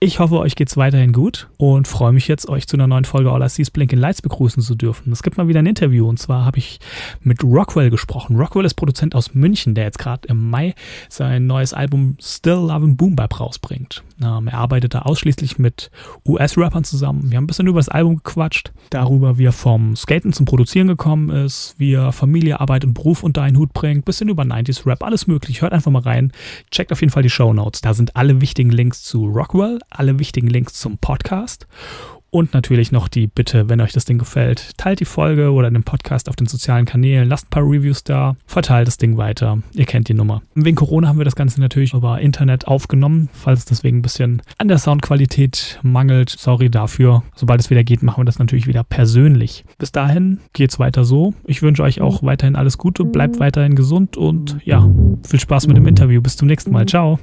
Ich hoffe, euch geht's weiterhin gut und freue mich jetzt, euch zu einer neuen Folge All I See is Blinking Lights begrüßen zu dürfen. Es gibt mal wieder ein Interview und zwar habe ich mit Rockwell gesprochen. Rockwell ist Produzent aus München, der jetzt gerade im Mai sein neues Album Still Lovin' Boom Bap rausbringt. Ähm, er arbeitet da ausschließlich mit US-Rappern zusammen. Wir haben ein bisschen über das Album gequatscht, darüber, wie er vom Skaten zum Produzieren gekommen ist, wie er Familie, Arbeit und Beruf unter einen Hut bringt, bisschen über 90s Rap, alles möglich. Hört einfach mal rein. Checkt auf jeden Fall die Show Notes. Da sind alle wichtigen Links zu Rockwell alle wichtigen Links zum Podcast und natürlich noch die Bitte, wenn euch das Ding gefällt, teilt die Folge oder den Podcast auf den sozialen Kanälen, lasst ein paar Reviews da, verteilt das Ding weiter. Ihr kennt die Nummer. Wegen Corona haben wir das Ganze natürlich über Internet aufgenommen, falls es deswegen ein bisschen an der Soundqualität mangelt. Sorry dafür. Sobald es wieder geht, machen wir das natürlich wieder persönlich. Bis dahin geht's weiter so. Ich wünsche euch auch weiterhin alles Gute, bleibt weiterhin gesund und ja, viel Spaß mit dem Interview. Bis zum nächsten Mal. Ciao.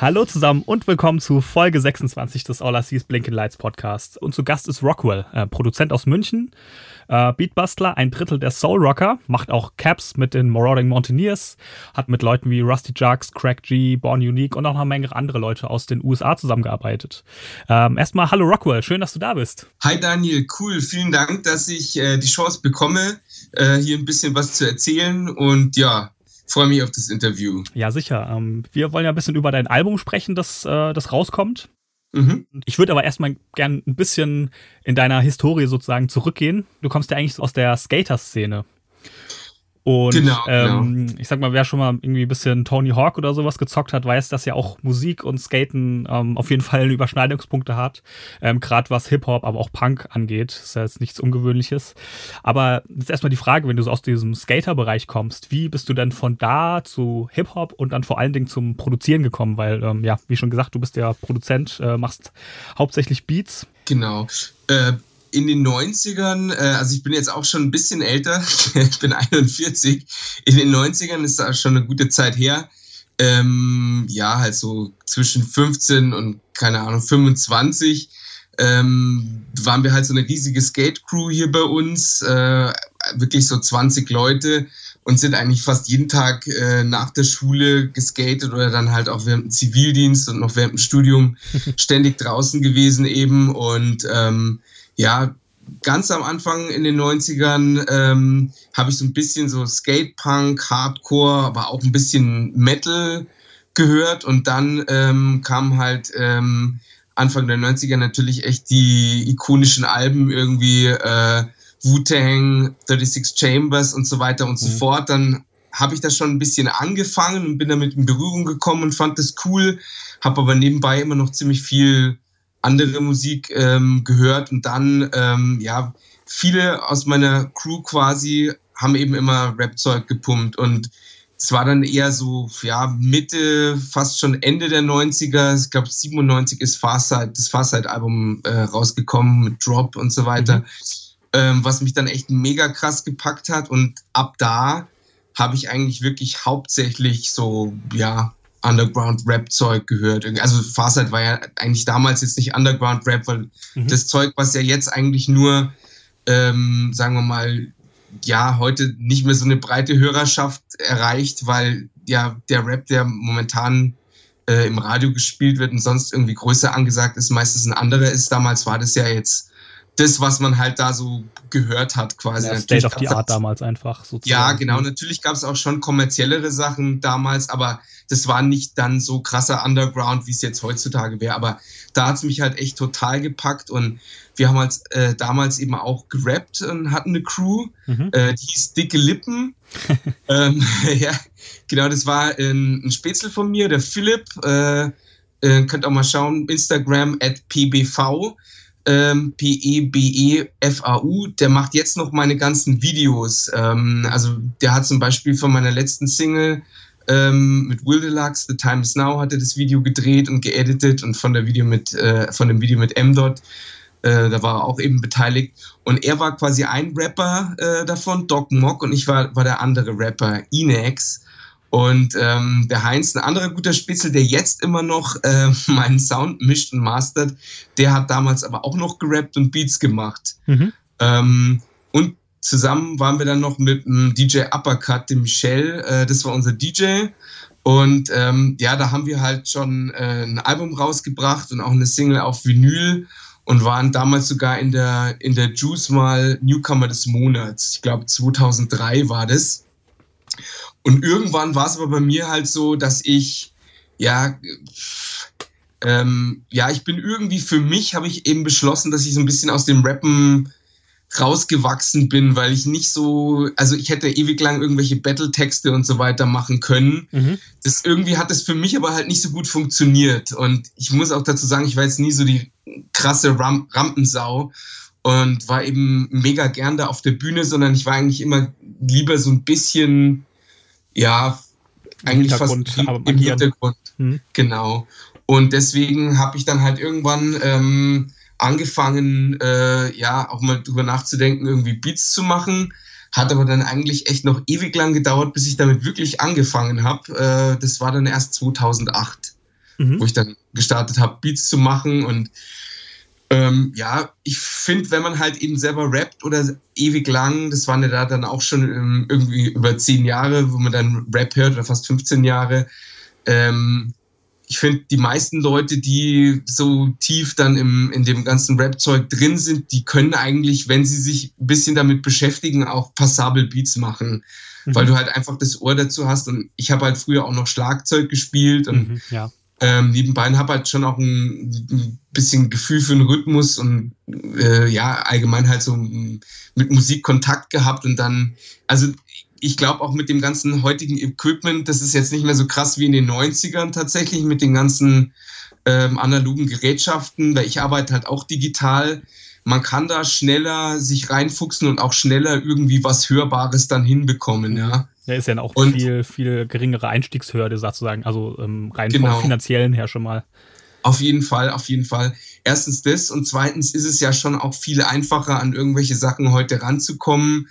Hallo zusammen und willkommen zu Folge 26 des All I See Blinking Lights Podcasts. Und zu Gast ist Rockwell, äh, Produzent aus München, äh, Beatbustler, ein Drittel der Soul Rocker, macht auch Caps mit den Marauding Mountaineers, hat mit Leuten wie Rusty Jugs, Crack G, Born Unique und auch noch eine Menge andere Leute aus den USA zusammengearbeitet. Ähm, erstmal, hallo Rockwell, schön, dass du da bist. Hi Daniel, cool, vielen Dank, dass ich äh, die Chance bekomme, äh, hier ein bisschen was zu erzählen und ja, freue mich auf das Interview. Ja, sicher. Ähm, wir wollen ja ein bisschen über dein Album sprechen, das, äh, das rauskommt. Mhm. Ich würde aber erstmal gern ein bisschen in deiner Historie sozusagen zurückgehen. Du kommst ja eigentlich aus der Skater-Szene. Und genau, ähm, genau. ich sag mal, wer schon mal irgendwie ein bisschen Tony Hawk oder sowas gezockt hat, weiß, dass ja auch Musik und Skaten ähm, auf jeden Fall Überschneidungspunkte hat. Ähm, Gerade was Hip-Hop, aber auch Punk angeht. Ist ja jetzt nichts Ungewöhnliches. Aber jetzt erstmal die Frage, wenn du so aus diesem Skater-Bereich kommst, wie bist du denn von da zu Hip-Hop und dann vor allen Dingen zum Produzieren gekommen? Weil, ähm, ja, wie schon gesagt, du bist ja Produzent, äh, machst hauptsächlich Beats. Genau. Äh, in den 90ern, äh, also ich bin jetzt auch schon ein bisschen älter, ich bin 41, in den 90ern ist da schon eine gute Zeit her. Ähm, ja, halt so zwischen 15 und keine Ahnung, 25 ähm, waren wir halt so eine riesige Skate-Crew hier bei uns, äh, wirklich so 20 Leute und sind eigentlich fast jeden Tag äh, nach der Schule geskatet oder dann halt auch während dem Zivildienst und noch während dem Studium ständig draußen gewesen eben und ähm, ja, ganz am Anfang in den 90ern ähm, habe ich so ein bisschen so Skatepunk, Hardcore, aber auch ein bisschen Metal gehört und dann ähm, kam halt ähm, Anfang der 90er natürlich echt die ikonischen Alben irgendwie äh, Wu-Tang, 36 Chambers und so weiter und mhm. so fort. Dann habe ich das schon ein bisschen angefangen und bin damit in Berührung gekommen und fand das cool, habe aber nebenbei immer noch ziemlich viel andere Musik ähm, gehört und dann, ähm, ja, viele aus meiner Crew quasi haben eben immer Rap-Zeug gepumpt und es war dann eher so, ja, Mitte, fast schon Ende der 90er, ich glaube 97 ist Farside, das Farside-Album äh, rausgekommen mit Drop und so weiter, mhm. ähm, was mich dann echt mega krass gepackt hat und ab da habe ich eigentlich wirklich hauptsächlich so, ja, Underground-Rap-Zeug gehört. Also Farsight war ja eigentlich damals jetzt nicht Underground-Rap, weil mhm. das Zeug, was ja jetzt eigentlich nur, ähm, sagen wir mal, ja, heute nicht mehr so eine breite Hörerschaft erreicht, weil ja der Rap, der momentan äh, im Radio gespielt wird und sonst irgendwie größer angesagt ist, meistens ein anderer ist. Damals war das ja jetzt das, was man halt da so gehört hat, quasi. Ja, State of the Art damals einfach sozusagen. Ja, genau. Natürlich gab es auch schon kommerziellere Sachen damals, aber das war nicht dann so krasser Underground, wie es jetzt heutzutage wäre. Aber da hat es mich halt echt total gepackt und wir haben halt äh, damals eben auch gerappt und hatten eine Crew, mhm. äh, die hieß Dicke Lippen. ähm, ja, genau, das war ein, ein Spätzle von mir, der Philipp. Äh, äh könnt auch mal schauen, Instagram at pbv ähm, P-E-B-E-F-A-U, der macht jetzt noch meine ganzen Videos. Ähm, also der hat zum Beispiel von meiner letzten Single ähm, mit Will Deluxe, The Time Is Now, hat er das Video gedreht und geeditet und von, der Video mit, äh, von dem Video mit M-Dot, äh, da war er auch eben beteiligt. Und er war quasi ein Rapper äh, davon, Doc Mock, und ich war, war der andere Rapper, Inex. Und ähm, der Heinz, ein anderer guter Spitzel, der jetzt immer noch äh, meinen Sound mischt und mastert, der hat damals aber auch noch gerappt und Beats gemacht. Mhm. Ähm, und zusammen waren wir dann noch mit dem DJ Uppercut, dem Michel, äh, das war unser DJ. Und ähm, ja, da haben wir halt schon äh, ein Album rausgebracht und auch eine Single auf Vinyl und waren damals sogar in der, in der Juice mal Newcomer des Monats. Ich glaube 2003 war das. Und irgendwann war es aber bei mir halt so, dass ich, ja, ähm, ja, ich bin irgendwie für mich, habe ich eben beschlossen, dass ich so ein bisschen aus dem Rappen rausgewachsen bin, weil ich nicht so, also ich hätte ewig lang irgendwelche Battle-Texte und so weiter machen können. Mhm. Das irgendwie hat das für mich aber halt nicht so gut funktioniert. Und ich muss auch dazu sagen, ich war jetzt nie so die krasse Ram Rampensau und war eben mega gern da auf der Bühne, sondern ich war eigentlich immer lieber so ein bisschen, ja, eigentlich fast im, Hintergrund. Mhm. Genau. Und deswegen habe ich dann halt irgendwann ähm, angefangen, äh, ja, auch mal drüber nachzudenken, irgendwie Beats zu machen. Hat aber dann eigentlich echt noch ewig lang gedauert, bis ich damit wirklich angefangen habe. Äh, das war dann erst 2008, mhm. wo ich dann gestartet habe, Beats zu machen. Und ähm, ja, ich finde, wenn man halt eben selber rappt oder ewig lang, das waren ja da dann auch schon ähm, irgendwie über zehn Jahre, wo man dann Rap hört oder fast 15 Jahre, ähm, ich finde, die meisten Leute, die so tief dann im, in dem ganzen Rap-Zeug drin sind, die können eigentlich, wenn sie sich ein bisschen damit beschäftigen, auch passable Beats machen. Mhm. Weil du halt einfach das Ohr dazu hast. Und ich habe halt früher auch noch Schlagzeug gespielt und mhm, ja. Ähm, nebenbei habe halt schon auch ein, ein, bisschen Gefühl für den Rhythmus und äh, ja, allgemein halt so mit Musik Kontakt gehabt und dann, also ich glaube auch mit dem ganzen heutigen Equipment, das ist jetzt nicht mehr so krass wie in den 90ern tatsächlich mit den ganzen ähm, analogen Gerätschaften, weil ich arbeite halt auch digital. Man kann da schneller sich reinfuchsen und auch schneller irgendwie was Hörbares dann hinbekommen, ja. Ja, ist ja auch und, viel, viel geringere Einstiegshürde sozusagen, also ähm, rein genau. vom finanziellen her schon mal. Auf jeden Fall, auf jeden Fall. Erstens das und zweitens ist es ja schon auch viel einfacher, an irgendwelche Sachen heute ranzukommen.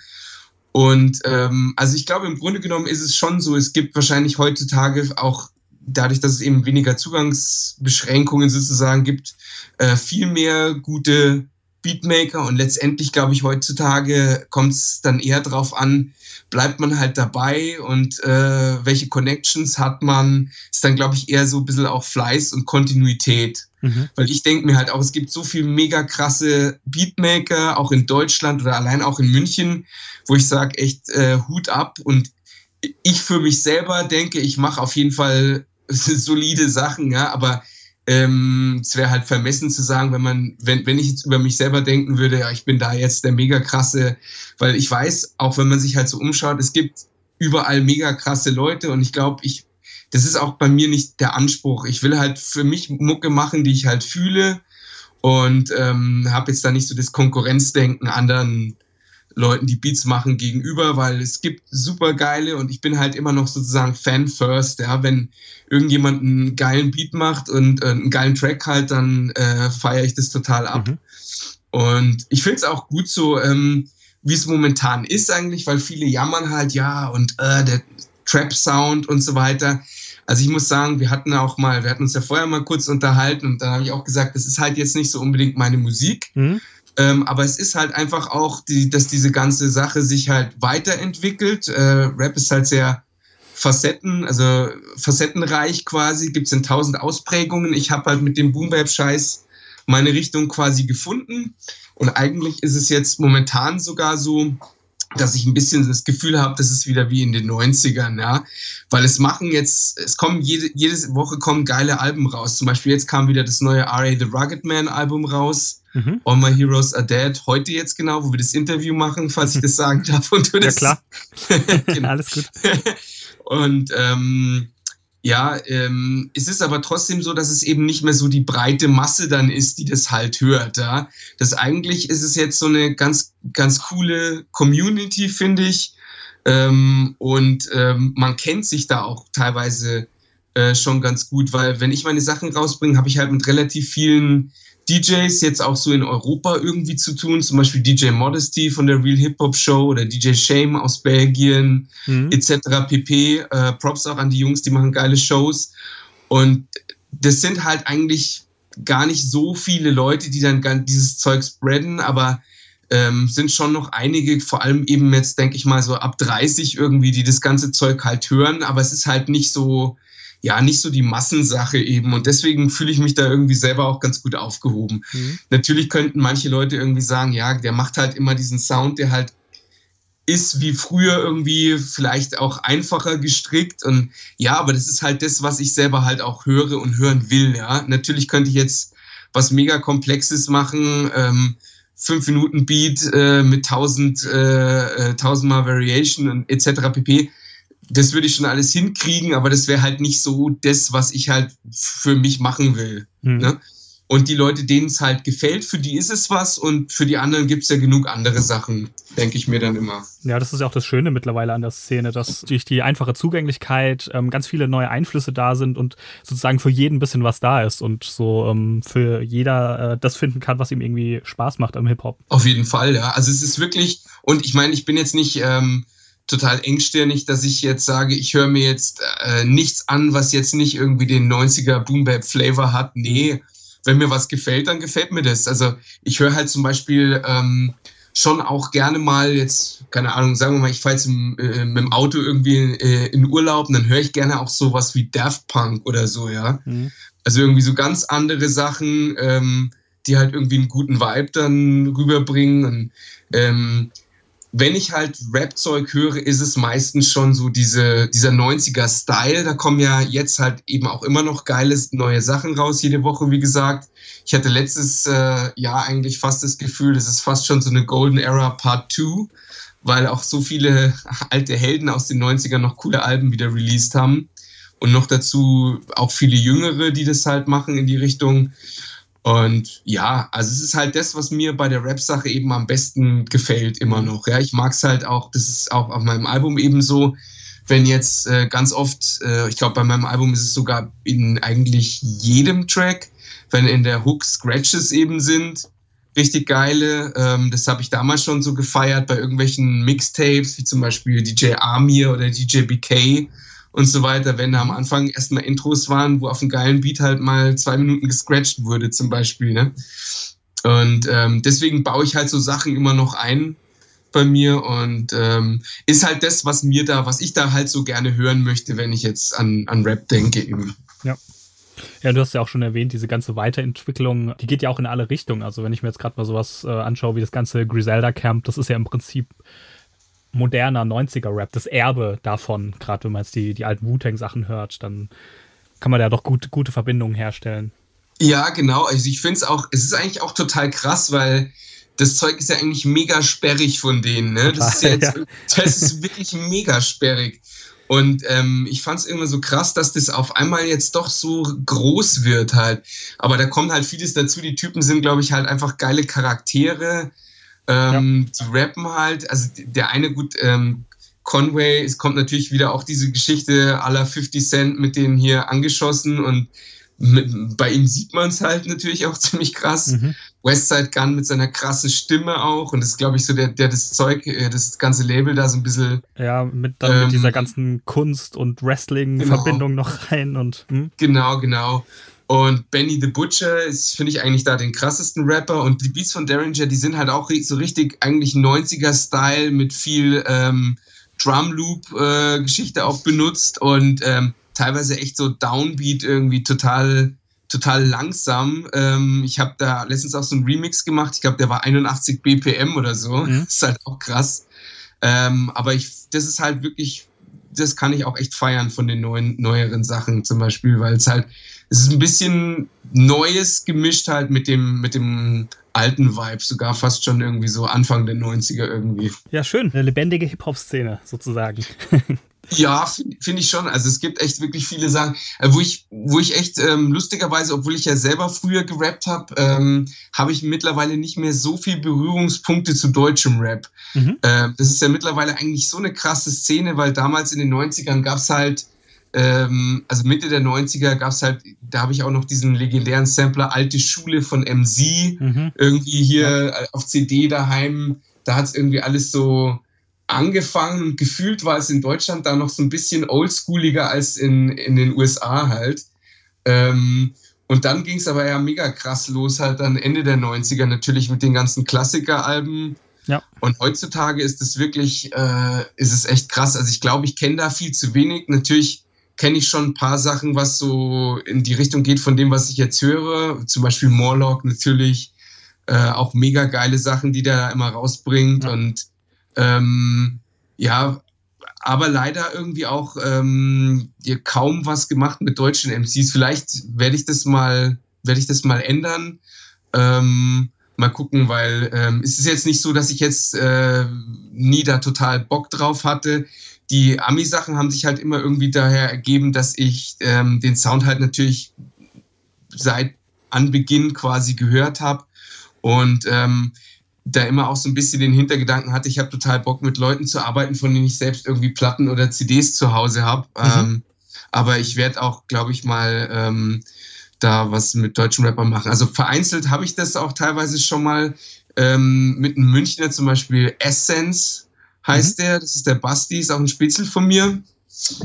Und ähm, also ich glaube, im Grunde genommen ist es schon so, es gibt wahrscheinlich heutzutage auch dadurch, dass es eben weniger Zugangsbeschränkungen sozusagen gibt, äh, viel mehr gute Beatmaker und letztendlich glaube ich heutzutage kommt es dann eher darauf an, bleibt man halt dabei und äh, welche Connections hat man, ist dann glaube ich eher so ein bisschen auch Fleiß und Kontinuität. Mhm. Weil ich denke mir halt auch, es gibt so viel mega krasse Beatmaker, auch in Deutschland oder allein auch in München, wo ich sage, echt äh, Hut ab. Und ich für mich selber denke, ich mache auf jeden Fall solide Sachen, ja, aber ähm, es wäre halt vermessen zu sagen, wenn man, wenn, wenn ich jetzt über mich selber denken würde, ja, ich bin da jetzt der mega krasse, weil ich weiß, auch wenn man sich halt so umschaut, es gibt überall mega krasse Leute und ich glaube, ich, das ist auch bei mir nicht der Anspruch. Ich will halt für mich Mucke machen, die ich halt fühle und ähm, habe jetzt da nicht so das Konkurrenzdenken anderen Leuten, die Beats machen, gegenüber, weil es gibt super geile und ich bin halt immer noch sozusagen Fan first, ja, wenn irgendjemand einen geilen Beat macht und äh, einen geilen Track halt, dann äh, feiere ich das total ab. Mhm. Und ich finde es auch gut so, ähm, wie es momentan ist eigentlich, weil viele jammern halt, ja, und äh, der Trap-Sound und so weiter. Also ich muss sagen, wir hatten auch mal, wir hatten uns ja vorher mal kurz unterhalten und da habe ich auch gesagt, das ist halt jetzt nicht so unbedingt meine Musik. Mhm. Ähm, aber es ist halt einfach auch, die, dass diese ganze Sache sich halt weiterentwickelt. Äh, Rap ist halt sehr Facetten, also facettenreich quasi, gibt es in tausend Ausprägungen. Ich habe halt mit dem Boom-Bap-Scheiß meine Richtung quasi gefunden. Und eigentlich ist es jetzt momentan sogar so, dass ich ein bisschen das Gefühl habe, das ist wieder wie in den 90ern, ja. Weil es machen jetzt, es kommen jede, jede Woche kommen geile Alben raus. Zum Beispiel jetzt kam wieder das neue R.A. The Rugged Man Album raus. Mhm. All My Heroes Are Dead, heute jetzt genau, wo wir das Interview machen, falls ich das sagen darf. Und du das, ja, klar. genau. Alles gut. Und ähm, ja, ähm, es ist aber trotzdem so, dass es eben nicht mehr so die breite Masse dann ist, die das halt hört. Ja? Das eigentlich ist es jetzt so eine ganz, ganz coole Community, finde ich. Ähm, und ähm, man kennt sich da auch teilweise äh, schon ganz gut, weil wenn ich meine Sachen rausbringe, habe ich halt mit relativ vielen DJs jetzt auch so in Europa irgendwie zu tun, zum Beispiel DJ Modesty von der Real Hip Hop Show oder DJ Shame aus Belgien mhm. etc. pp. Äh, Props auch an die Jungs, die machen geile Shows. Und das sind halt eigentlich gar nicht so viele Leute, die dann dieses Zeug spreaden, aber ähm, sind schon noch einige, vor allem eben jetzt, denke ich mal, so ab 30 irgendwie, die das ganze Zeug halt hören, aber es ist halt nicht so, ja, nicht so die Massensache eben. Und deswegen fühle ich mich da irgendwie selber auch ganz gut aufgehoben. Mhm. Natürlich könnten manche Leute irgendwie sagen, ja, der macht halt immer diesen Sound, der halt ist wie früher irgendwie vielleicht auch einfacher gestrickt. Und ja, aber das ist halt das, was ich selber halt auch höre und hören will. Ja, natürlich könnte ich jetzt was mega Komplexes machen. Ähm, fünf Minuten Beat äh, mit tausend, äh, äh tausendmal Variation und etc. pp das würde ich schon alles hinkriegen, aber das wäre halt nicht so das, was ich halt für mich machen will. Mhm. Ne? Und die Leute, denen es halt gefällt, für die ist es was und für die anderen gibt es ja genug andere Sachen, denke ich mir dann immer. Ja, das ist ja auch das Schöne mittlerweile an der Szene, dass durch die einfache Zugänglichkeit ähm, ganz viele neue Einflüsse da sind und sozusagen für jeden ein bisschen was da ist und so ähm, für jeder äh, das finden kann, was ihm irgendwie Spaß macht am Hip-Hop. Auf jeden Fall, ja. Also es ist wirklich, und ich meine, ich bin jetzt nicht. Ähm, total engstirnig, dass ich jetzt sage, ich höre mir jetzt äh, nichts an, was jetzt nicht irgendwie den 90er Boom Bap Flavor hat. Nee, wenn mir was gefällt, dann gefällt mir das. Also ich höre halt zum Beispiel ähm, schon auch gerne mal jetzt, keine Ahnung, sagen wir mal, ich fahre jetzt im, äh, mit dem Auto irgendwie äh, in Urlaub und dann höre ich gerne auch sowas wie Daft Punk oder so, ja. Mhm. Also irgendwie so ganz andere Sachen, ähm, die halt irgendwie einen guten Vibe dann rüberbringen und ähm, wenn ich halt Rap-Zeug höre, ist es meistens schon so diese, dieser 90er-Style. Da kommen ja jetzt halt eben auch immer noch geile neue Sachen raus, jede Woche, wie gesagt. Ich hatte letztes äh, Jahr eigentlich fast das Gefühl, das ist fast schon so eine Golden Era Part 2, weil auch so viele alte Helden aus den 90ern noch coole Alben wieder released haben. Und noch dazu auch viele Jüngere, die das halt machen in die Richtung. Und ja, also es ist halt das, was mir bei der Rap-Sache eben am besten gefällt, immer mhm. noch. Ja, ich mag es halt auch, das ist auch auf meinem Album eben so, wenn jetzt äh, ganz oft, äh, ich glaube, bei meinem Album ist es sogar in eigentlich jedem Track, wenn in der Hook Scratches eben sind, richtig geile. Ähm, das habe ich damals schon so gefeiert bei irgendwelchen Mixtapes, wie zum Beispiel DJ Amir oder DJ BK und so weiter, wenn da am Anfang erstmal Intros waren, wo auf einem geilen Beat halt mal zwei Minuten gescratcht wurde, zum Beispiel. Ne? Und ähm, deswegen baue ich halt so Sachen immer noch ein bei mir und ähm, ist halt das, was mir da, was ich da halt so gerne hören möchte, wenn ich jetzt an, an Rap denke eben. Ja. Ja, du hast ja auch schon erwähnt, diese ganze Weiterentwicklung, die geht ja auch in alle Richtungen. Also wenn ich mir jetzt gerade mal sowas äh, anschaue wie das ganze Griselda Camp, das ist ja im Prinzip moderner 90er-Rap, das Erbe davon, gerade wenn man jetzt die, die alten Wu-Tang-Sachen hört, dann kann man da doch gut, gute Verbindungen herstellen. Ja, genau. Also ich finde es auch, es ist eigentlich auch total krass, weil das Zeug ist ja eigentlich mega sperrig von denen. Ne? Das, ist ja jetzt, das ist wirklich mega sperrig. Und ähm, ich fand es immer so krass, dass das auf einmal jetzt doch so groß wird halt. Aber da kommt halt vieles dazu. Die Typen sind, glaube ich, halt einfach geile Charaktere. Ähm, ja. Die rappen halt, also der eine gut, ähm, Conway, es kommt natürlich wieder auch diese Geschichte aller 50 Cent mit denen hier angeschossen und mit, bei ihm sieht man es halt natürlich auch ziemlich krass. Mhm. Westside Gun mit seiner krassen Stimme auch und das ist, glaube ich, so der, der das Zeug, äh, das ganze Label da so ein bisschen. Ja, mit, dann ähm, mit dieser ganzen Kunst- und Wrestling-Verbindung genau. noch rein und. Hm? Genau, genau. Und Benny the Butcher ist, finde ich, eigentlich da den krassesten Rapper. Und die Beats von Derringer, die sind halt auch so richtig eigentlich 90er-Style mit viel ähm, Drum-Loop-Geschichte äh, auch benutzt und ähm, teilweise echt so Downbeat irgendwie total total langsam. Ähm, ich habe da letztens auch so einen Remix gemacht. Ich glaube, der war 81 BPM oder so. Mhm. Ist halt auch krass. Ähm, aber ich, das ist halt wirklich, das kann ich auch echt feiern von den neuen, neueren Sachen zum Beispiel, weil es halt es ist ein bisschen Neues gemischt halt mit dem, mit dem alten Vibe, sogar fast schon irgendwie so Anfang der 90er irgendwie. Ja, schön. Eine lebendige Hip-Hop-Szene sozusagen. Ja, finde find ich schon. Also es gibt echt wirklich viele Sachen, äh, wo ich, wo ich echt ähm, lustigerweise, obwohl ich ja selber früher gerappt habe, ähm, habe ich mittlerweile nicht mehr so viel Berührungspunkte zu deutschem Rap. Mhm. Ähm, das ist ja mittlerweile eigentlich so eine krasse Szene, weil damals in den 90ern gab es halt, ähm, also Mitte der 90er gab es halt, da habe ich auch noch diesen legendären Sampler Alte Schule von MZ mhm. irgendwie hier ja. auf CD daheim. Da hat es irgendwie alles so angefangen und gefühlt war es in Deutschland da noch so ein bisschen oldschooliger als in, in den USA halt. Ähm, und dann ging es aber ja mega krass los, halt dann Ende der 90er natürlich mit den ganzen Klassikeralben. Ja. Und heutzutage ist es wirklich, äh, ist es echt krass. Also ich glaube, ich kenne da viel zu wenig. Natürlich kenne ich schon ein paar Sachen, was so in die Richtung geht von dem, was ich jetzt höre. Zum Beispiel Morlock natürlich. Äh, auch mega geile Sachen, die der immer rausbringt. Ja. Und ähm, ja, aber leider irgendwie auch ähm, kaum was gemacht mit deutschen MCs. Vielleicht werde ich das mal, werde ich das mal ändern. Ähm, mal gucken, weil ähm, es ist jetzt nicht so, dass ich jetzt äh, nie da total Bock drauf hatte. Die Ami-Sachen haben sich halt immer irgendwie daher ergeben, dass ich ähm, den Sound halt natürlich seit Anbeginn quasi gehört habe. Und ähm, da immer auch so ein bisschen den Hintergedanken hatte, ich habe total Bock mit Leuten zu arbeiten, von denen ich selbst irgendwie Platten oder CDs zu Hause habe. Mhm. Ähm, aber ich werde auch, glaube ich, mal ähm, da was mit deutschen Rappern machen. Also vereinzelt habe ich das auch teilweise schon mal ähm, mit einem Münchner, zum Beispiel Essence heißt mhm. der. Das ist der Basti, ist auch ein Spitzel von mir.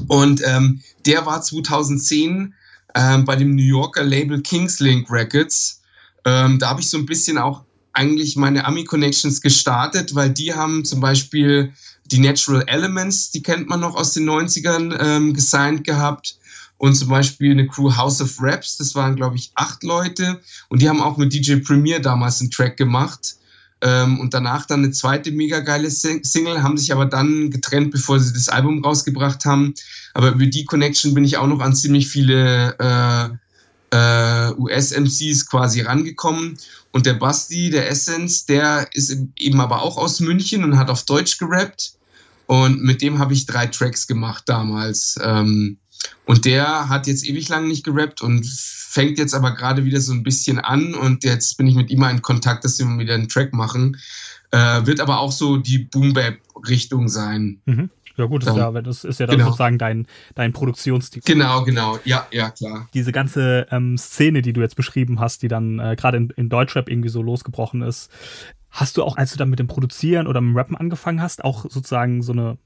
Und ähm, der war 2010 ähm, bei dem New Yorker Label Kingslink Records. Ähm, da habe ich so ein bisschen auch eigentlich meine Ami-Connections gestartet, weil die haben zum Beispiel die Natural Elements, die kennt man noch aus den 90ern, ähm, gesigned gehabt. Und zum Beispiel eine Crew House of Raps, das waren, glaube ich, acht Leute. Und die haben auch mit DJ Premier damals einen Track gemacht. Ähm, und danach dann eine zweite mega geile Single, haben sich aber dann getrennt, bevor sie das Album rausgebracht haben. Aber über die Connection bin ich auch noch an ziemlich viele äh, äh, US-MCs quasi rangekommen. Und der Basti, der Essence, der ist eben aber auch aus München und hat auf Deutsch gerappt. Und mit dem habe ich drei Tracks gemacht damals. Ähm, und der hat jetzt ewig lang nicht gerappt und fängt jetzt aber gerade wieder so ein bisschen an. Und jetzt bin ich mit ihm mal in Kontakt, dass wir wieder einen Track machen. Äh, wird aber auch so die Boom-Bap-Richtung sein. Mhm. Ja, gut, das, ja, das ist ja dann genau. sozusagen dein, dein Produktionsstil. Genau, genau, ja, ja, klar. Diese ganze ähm, Szene, die du jetzt beschrieben hast, die dann äh, gerade in, in Deutschrap irgendwie so losgebrochen ist, hast du auch, als du dann mit dem Produzieren oder mit dem Rappen angefangen hast, auch sozusagen so eine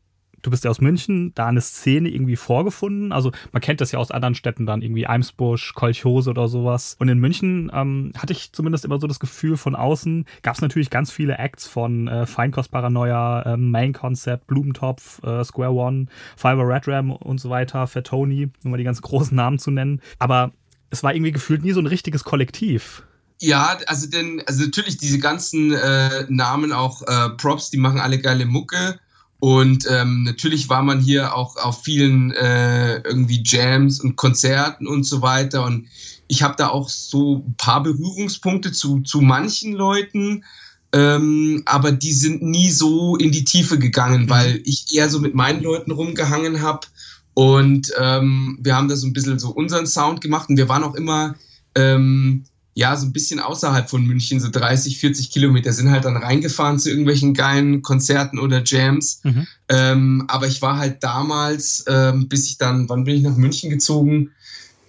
du bist ja aus München, da eine Szene irgendwie vorgefunden? Also man kennt das ja aus anderen Städten dann, irgendwie Eimsbusch, Kolchhose oder sowas. Und in München ähm, hatte ich zumindest immer so das Gefühl von außen, gab es natürlich ganz viele Acts von äh, Feinkostparanoia, äh, Main Concept, Blumentopf, äh, Square One, Fiber Red Ram und so weiter, Fat Tony, um mal die ganz großen Namen zu nennen. Aber es war irgendwie gefühlt nie so ein richtiges Kollektiv. Ja, also denn, also natürlich diese ganzen äh, Namen auch äh, Props, die machen alle geile Mucke. Und ähm, natürlich war man hier auch auf vielen äh, irgendwie Jams und Konzerten und so weiter. Und ich habe da auch so ein paar Berührungspunkte zu, zu manchen Leuten, ähm, aber die sind nie so in die Tiefe gegangen, mhm. weil ich eher so mit meinen Leuten rumgehangen habe. Und ähm, wir haben da so ein bisschen so unseren Sound gemacht und wir waren auch immer ähm, ja, so ein bisschen außerhalb von München, so 30, 40 Kilometer, sind halt dann reingefahren zu irgendwelchen geilen Konzerten oder Jams. Mhm. Ähm, aber ich war halt damals, ähm, bis ich dann, wann bin ich nach München gezogen?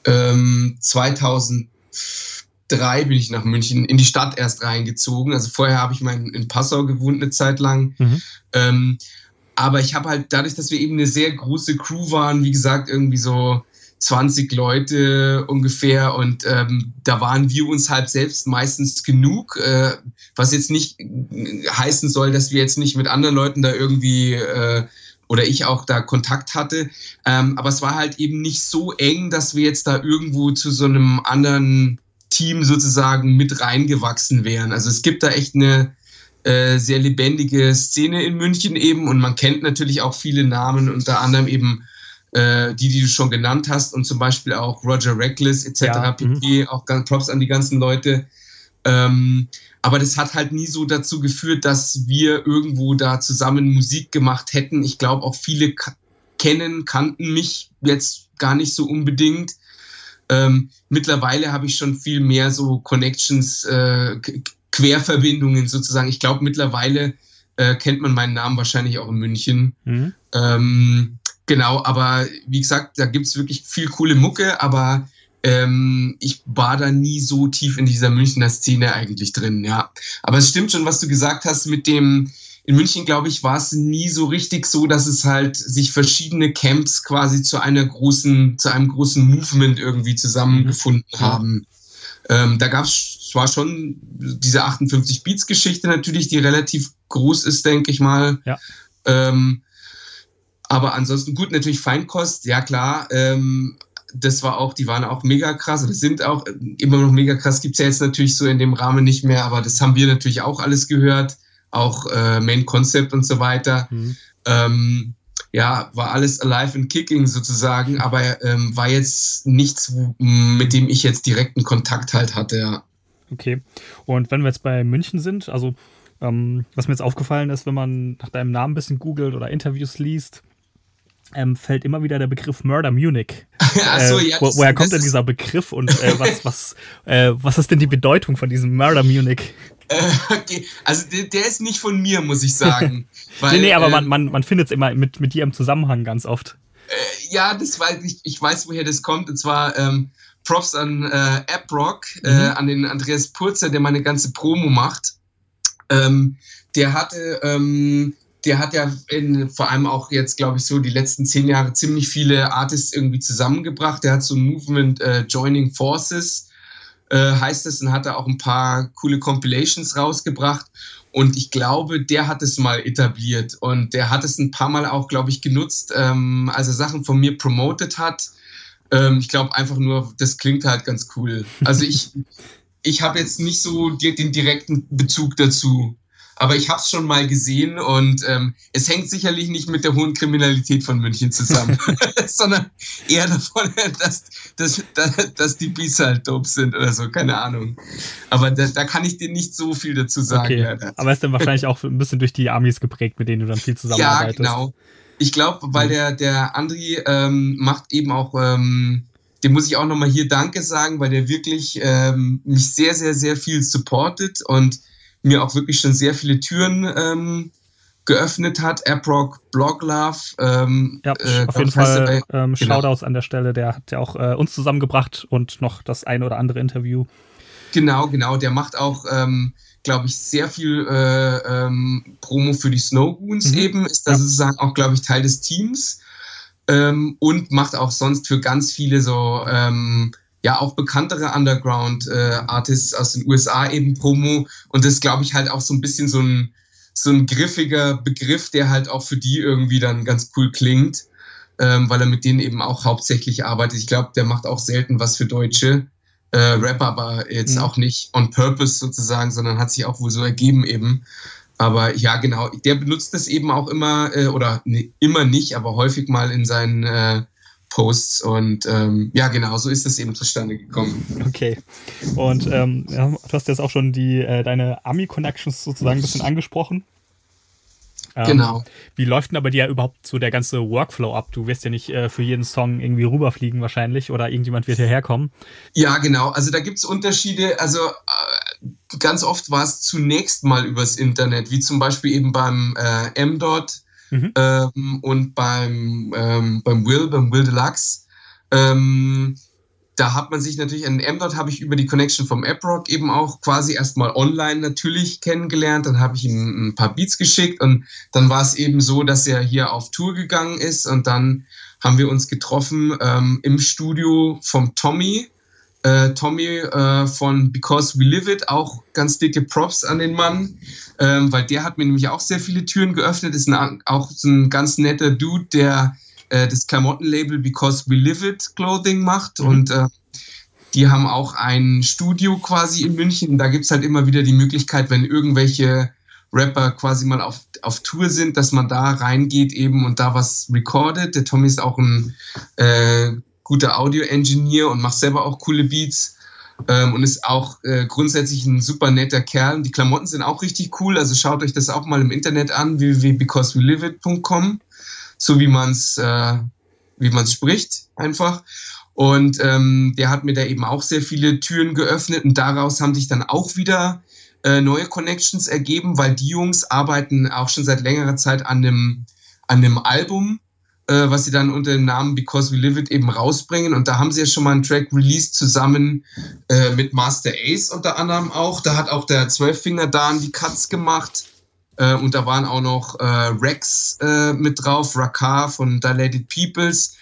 Ähm, 2003 bin ich nach München in die Stadt erst reingezogen. Also vorher habe ich mal in, Passau gewohnt eine Zeit lang. Mhm. Ähm, aber ich habe halt dadurch, dass wir eben eine sehr große Crew waren, wie gesagt, irgendwie so 20 Leute ungefähr und ähm, da waren wir uns halt selbst meistens genug, äh, was jetzt nicht heißen soll, dass wir jetzt nicht mit anderen Leuten da irgendwie äh, oder ich auch da Kontakt hatte, ähm, aber es war halt eben nicht so eng, dass wir jetzt da irgendwo zu so einem anderen Team sozusagen mit reingewachsen wären. Also es gibt da echt eine äh, sehr lebendige Szene in München eben und man kennt natürlich auch viele Namen, unter anderem eben äh, die, die du schon genannt hast und zum Beispiel auch Roger Reckless etc. Ja, pp. Mhm. Auch ganz Props an die ganzen Leute. Ähm, aber das hat halt nie so dazu geführt, dass wir irgendwo da zusammen Musik gemacht hätten. Ich glaube auch viele kennen, kannten mich jetzt gar nicht so unbedingt. Ähm, mittlerweile habe ich schon viel mehr so Connections, äh, Querverbindungen sozusagen. Ich glaube, mittlerweile äh, kennt man meinen Namen wahrscheinlich auch in München. Mhm. Ähm, genau, aber wie gesagt, da gibt es wirklich viel coole Mucke, aber ähm, ich war da nie so tief in dieser Münchner Szene eigentlich drin, ja. Aber es stimmt schon, was du gesagt hast mit dem, in München, glaube ich, war es nie so richtig so, dass es halt sich verschiedene Camps quasi zu einer großen, zu einem großen Movement irgendwie zusammengefunden mhm. haben. Ähm, da gab es zwar schon diese 58 Beats Geschichte natürlich, die relativ groß ist, denke ich mal. Ja. Ähm, aber ansonsten gut, natürlich Feinkost, ja klar. Ähm, das war auch, die waren auch mega krass oder sind auch immer noch mega krass. Gibt es ja jetzt natürlich so in dem Rahmen nicht mehr, aber das haben wir natürlich auch alles gehört. Auch äh, Main Concept und so weiter. Mhm. Ähm, ja, war alles alive and kicking sozusagen, aber ähm, war jetzt nichts, mit dem ich jetzt direkten Kontakt halt hatte, ja. Okay. Und wenn wir jetzt bei München sind, also ähm, was mir jetzt aufgefallen ist, wenn man nach deinem Namen ein bisschen googelt oder Interviews liest, ähm, fällt immer wieder der Begriff Murder Munich. so, äh, ja, wo, woher kommt denn dieser Begriff und äh, was, was, äh, was ist denn die Bedeutung von diesem Murder Munich? Äh, okay. Also der, der, ist nicht von mir, muss ich sagen. weil, nee, nee, aber man, ähm, man, man findet es immer mit, mit dir im Zusammenhang ganz oft. Äh, ja, das weiß ich, ich weiß, woher das kommt. Und zwar ähm, Props an äh, AppRock, äh, mhm. an den Andreas Purzer, der meine ganze Promo macht. Ähm, der hatte, ähm, der hat ja in, vor allem auch jetzt, glaube ich, so die letzten zehn Jahre ziemlich viele Artists irgendwie zusammengebracht. Der hat so ein Movement äh, Joining Forces, äh, heißt es, und hat da auch ein paar coole Compilations rausgebracht. Und ich glaube, der hat es mal etabliert und der hat es ein paar Mal auch, glaube ich, genutzt, ähm, als er Sachen von mir promotet hat ähm, ich glaube einfach nur, das klingt halt ganz cool. Also ich, ich habe jetzt nicht so den direkten Bezug dazu. Aber ich habe es schon mal gesehen und ähm, es hängt sicherlich nicht mit der hohen Kriminalität von München zusammen, sondern eher davon, dass, dass, dass, dass die Beats halt dope sind oder so, keine Ahnung. Aber da, da kann ich dir nicht so viel dazu sagen. Okay. Aber ist dann wahrscheinlich auch ein bisschen durch die Amis geprägt, mit denen du dann viel zusammenarbeitest. Ja, genau. Ich glaube, weil mhm. der, der Andri ähm, macht eben auch, ähm, dem muss ich auch nochmal hier Danke sagen, weil der wirklich ähm, mich sehr, sehr, sehr viel supportet und mir auch wirklich schon sehr viele Türen ähm, geöffnet hat. AppRock, Bloglove. Ähm, ja, äh, auf jeden Fall ähm, genau. Shoutouts an der Stelle. Der hat ja auch äh, uns zusammengebracht und noch das ein oder andere Interview. Genau, genau. Der macht auch ähm, glaube ich, sehr viel äh, ähm, Promo für die Snowgoons mhm. eben, ist da ja. sozusagen auch, glaube ich, Teil des Teams ähm, und macht auch sonst für ganz viele so, ähm, ja, auch bekanntere Underground-Artists äh, aus den USA eben Promo und das, glaube ich, halt auch so ein bisschen so ein, so ein griffiger Begriff, der halt auch für die irgendwie dann ganz cool klingt, ähm, weil er mit denen eben auch hauptsächlich arbeitet. Ich glaube, der macht auch selten was für Deutsche äh, Rapper, aber jetzt mhm. auch nicht on purpose sozusagen, sondern hat sich auch wohl so ergeben eben. Aber ja, genau, der benutzt das eben auch immer, äh, oder nee, immer nicht, aber häufig mal in seinen äh, Posts. Und ähm, ja, genau, so ist das eben zustande gekommen. Okay. Und ähm, du hast jetzt auch schon die, äh, deine Ami-Connections sozusagen ein bisschen angesprochen. Ähm, genau. Wie läuft denn aber dir überhaupt so der ganze Workflow ab? Du wirst ja nicht äh, für jeden Song irgendwie rüberfliegen wahrscheinlich oder irgendjemand wird hierher kommen. Ja, genau. Also da gibt es Unterschiede. Also äh, ganz oft war es zunächst mal übers Internet, wie zum Beispiel eben beim äh, M-Dot mhm. ähm, und beim, ähm, beim Will, beim Will Deluxe. Ähm, da hat man sich natürlich, in M-Dot habe ich über die Connection vom AppRock eben auch quasi erstmal online natürlich kennengelernt. Dann habe ich ihm ein paar Beats geschickt und dann war es eben so, dass er hier auf Tour gegangen ist und dann haben wir uns getroffen ähm, im Studio vom Tommy. Äh, Tommy äh, von Because We Live It, auch ganz dicke Props an den Mann, ähm, weil der hat mir nämlich auch sehr viele Türen geöffnet, ist ein, auch so ein ganz netter Dude, der äh, das Klamottenlabel Because We Live It Clothing macht. Mhm. Und äh, die haben auch ein Studio quasi in München. Da gibt es halt immer wieder die Möglichkeit, wenn irgendwelche Rapper quasi mal auf, auf Tour sind, dass man da reingeht eben und da was recordet. Der Tommy ist auch ein äh, guter Audio-Engineer und macht selber auch coole Beats. Ähm, und ist auch äh, grundsätzlich ein super netter Kerl. Die Klamotten sind auch richtig cool, also schaut euch das auch mal im Internet an, www.becauseweliveit.com. so wie man es äh, wie man spricht, einfach. Und ähm, der hat mir da eben auch sehr viele Türen geöffnet und daraus haben sich dann auch wieder äh, neue Connections ergeben, weil die Jungs arbeiten auch schon seit längerer Zeit an einem, an einem Album, äh, was sie dann unter dem Namen Because We Live It eben rausbringen. Und da haben sie ja schon mal einen Track released zusammen äh, mit Master Ace unter anderem auch. Da hat auch der Zwölffinger Dan die Cuts gemacht. Äh, und da waren auch noch äh, Rex äh, mit drauf, Rakar von Dilated Peoples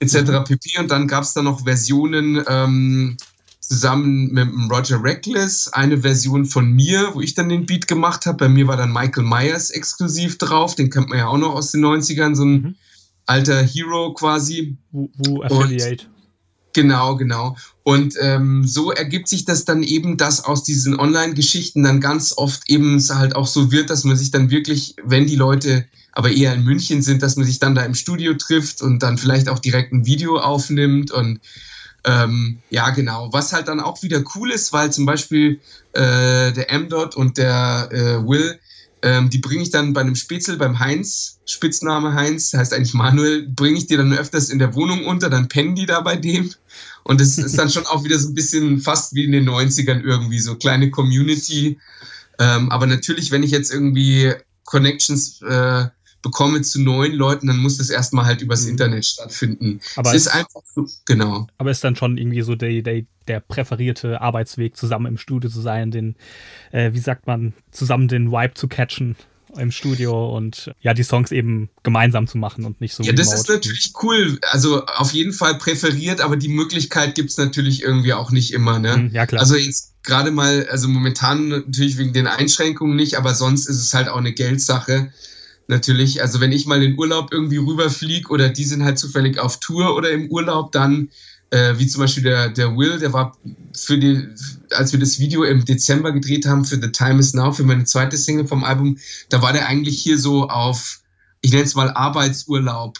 etc. pp. Und dann gab es da noch Versionen ähm, zusammen mit Roger Reckless, eine Version von mir, wo ich dann den Beat gemacht habe. Bei mir war dann Michael Myers exklusiv drauf, den kennt man ja auch noch aus den 90ern, so ein mhm. Alter Hero quasi. Wu Affiliate. Und Genau, genau. Und ähm, so ergibt sich das dann eben, dass aus diesen Online-Geschichten dann ganz oft eben halt auch so wird, dass man sich dann wirklich, wenn die Leute aber eher in München sind, dass man sich dann da im Studio trifft und dann vielleicht auch direkt ein Video aufnimmt und ähm, ja, genau. Was halt dann auch wieder cool ist, weil zum Beispiel äh, der M-Dot und der äh, Will, ähm, die bringe ich dann bei einem Spitzel, beim Heinz, Spitzname Heinz, heißt eigentlich Manuel, bringe ich die dann öfters in der Wohnung unter, dann pennen die da bei dem. Und das ist dann schon auch wieder so ein bisschen fast wie in den 90ern irgendwie, so kleine Community. Ähm, aber natürlich, wenn ich jetzt irgendwie Connections äh, bekomme zu neuen Leuten, dann muss das erstmal halt übers mhm. Internet stattfinden. Aber es ist einfach so, genau. Aber ist dann schon irgendwie so der, der, der präferierte Arbeitsweg, zusammen im Studio zu sein, den, äh, wie sagt man, zusammen den Vibe zu catchen im Studio und ja, die Songs eben gemeinsam zu machen und nicht so. Ja, das ist natürlich cool. Also auf jeden Fall präferiert, aber die Möglichkeit gibt es natürlich irgendwie auch nicht immer. Ne? Mhm, ja, klar. Also jetzt gerade mal, also momentan natürlich wegen den Einschränkungen nicht, aber sonst ist es halt auch eine Geldsache natürlich, also wenn ich mal in Urlaub irgendwie rüberfliege oder die sind halt zufällig auf Tour oder im Urlaub, dann, äh, wie zum Beispiel der, der Will, der war für die, als wir das Video im Dezember gedreht haben für The Time Is Now, für meine zweite Single vom Album, da war der eigentlich hier so auf, ich nenne es mal Arbeitsurlaub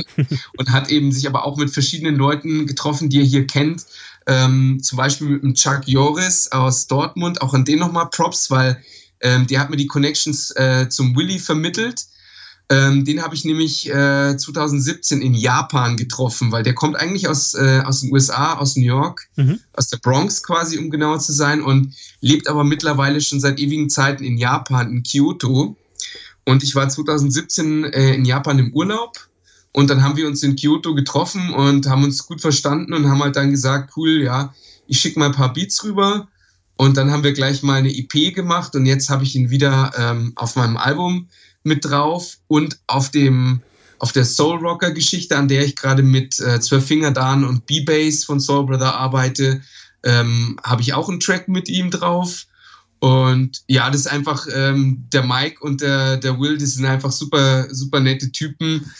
und hat eben sich aber auch mit verschiedenen Leuten getroffen, die er hier kennt. Ähm, zum Beispiel mit dem Chuck Joris aus Dortmund, auch an den nochmal Props, weil ähm, der hat mir die Connections äh, zum Willy vermittelt. Ähm, den habe ich nämlich äh, 2017 in Japan getroffen, weil der kommt eigentlich aus, äh, aus den USA, aus New York, mhm. aus der Bronx quasi, um genauer zu sein, und lebt aber mittlerweile schon seit ewigen Zeiten in Japan, in Kyoto. Und ich war 2017 äh, in Japan im Urlaub und dann haben wir uns in Kyoto getroffen und haben uns gut verstanden und haben halt dann gesagt, cool, ja, ich schicke mal ein paar Beats rüber und dann haben wir gleich mal eine EP gemacht und jetzt habe ich ihn wieder ähm, auf meinem Album mit drauf und auf dem auf der Soul Rocker Geschichte, an der ich gerade mit äh, Zwölf Finger Dan und B-Bass von Soul Brother arbeite, ähm, habe ich auch einen Track mit ihm drauf. Und ja, das ist einfach ähm, der Mike und der, der Will, die sind einfach super, super nette Typen,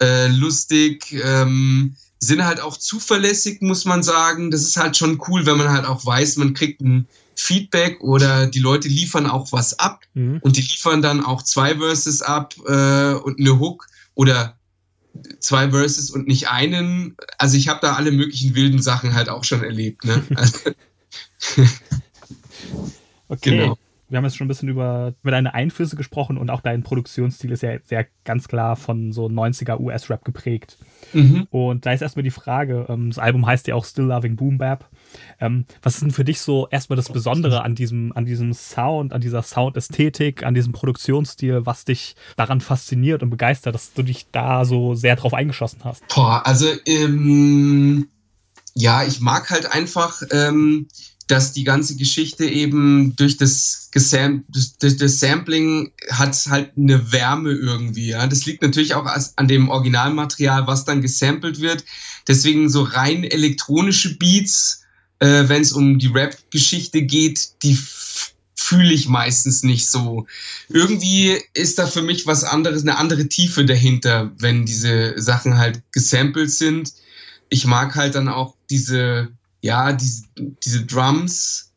äh, lustig, ähm, sind halt auch zuverlässig, muss man sagen. Das ist halt schon cool, wenn man halt auch weiß, man kriegt ein Feedback oder die Leute liefern auch was ab mhm. und die liefern dann auch zwei Verses ab äh, und eine Hook oder zwei Verses und nicht einen. Also ich habe da alle möglichen wilden Sachen halt auch schon erlebt. Ne? okay. Genau wir haben jetzt schon ein bisschen über, über deine Einflüsse gesprochen und auch dein Produktionsstil ist ja sehr ganz klar von so 90er US-Rap geprägt. Mhm. Und da ist erstmal die Frage, ähm, das Album heißt ja auch Still Loving Boom Bap. Ähm, was ist denn für dich so erstmal das Besondere an diesem, an diesem Sound, an dieser Soundästhetik, an diesem Produktionsstil, was dich daran fasziniert und begeistert, dass du dich da so sehr drauf eingeschossen hast? Boah, also ähm, ja, ich mag halt einfach ähm, dass die ganze Geschichte eben durch das, Gesam durch das Sampling hat halt eine Wärme irgendwie. Ja? Das liegt natürlich auch an dem Originalmaterial, was dann gesampelt wird. Deswegen so rein elektronische Beats, äh, wenn es um die Rap-Geschichte geht, die fühle ich meistens nicht so. Irgendwie ist da für mich was anderes, eine andere Tiefe dahinter, wenn diese Sachen halt gesampelt sind. Ich mag halt dann auch diese ja, diese, diese Drums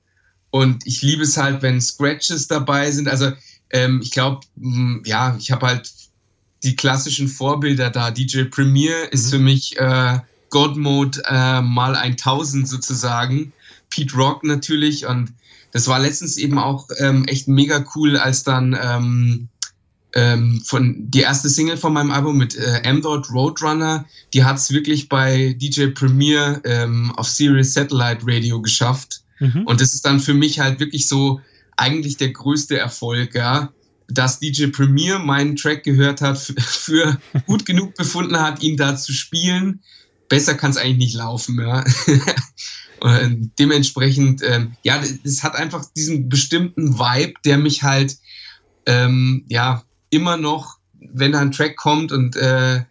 und ich liebe es halt, wenn Scratches dabei sind. Also ähm, ich glaube, ja, ich habe halt die klassischen Vorbilder da. DJ Premier ist mhm. für mich äh, God Mode äh, mal 1000 sozusagen. Pete Rock natürlich und das war letztens eben auch ähm, echt mega cool, als dann ähm, ähm, von die erste Single von meinem Album mit äh, M-Dot Roadrunner, die hat es wirklich bei DJ Premier ähm, auf Sirius Satellite Radio geschafft. Mhm. Und das ist dann für mich halt wirklich so eigentlich der größte Erfolg, ja, dass DJ Premier meinen Track gehört hat, für gut genug befunden hat, ihn da zu spielen. Besser kann es eigentlich nicht laufen, ja. Und dementsprechend, ähm, ja, es hat einfach diesen bestimmten Vibe, der mich halt, ähm, ja, immer noch, wenn da ein Track kommt und äh,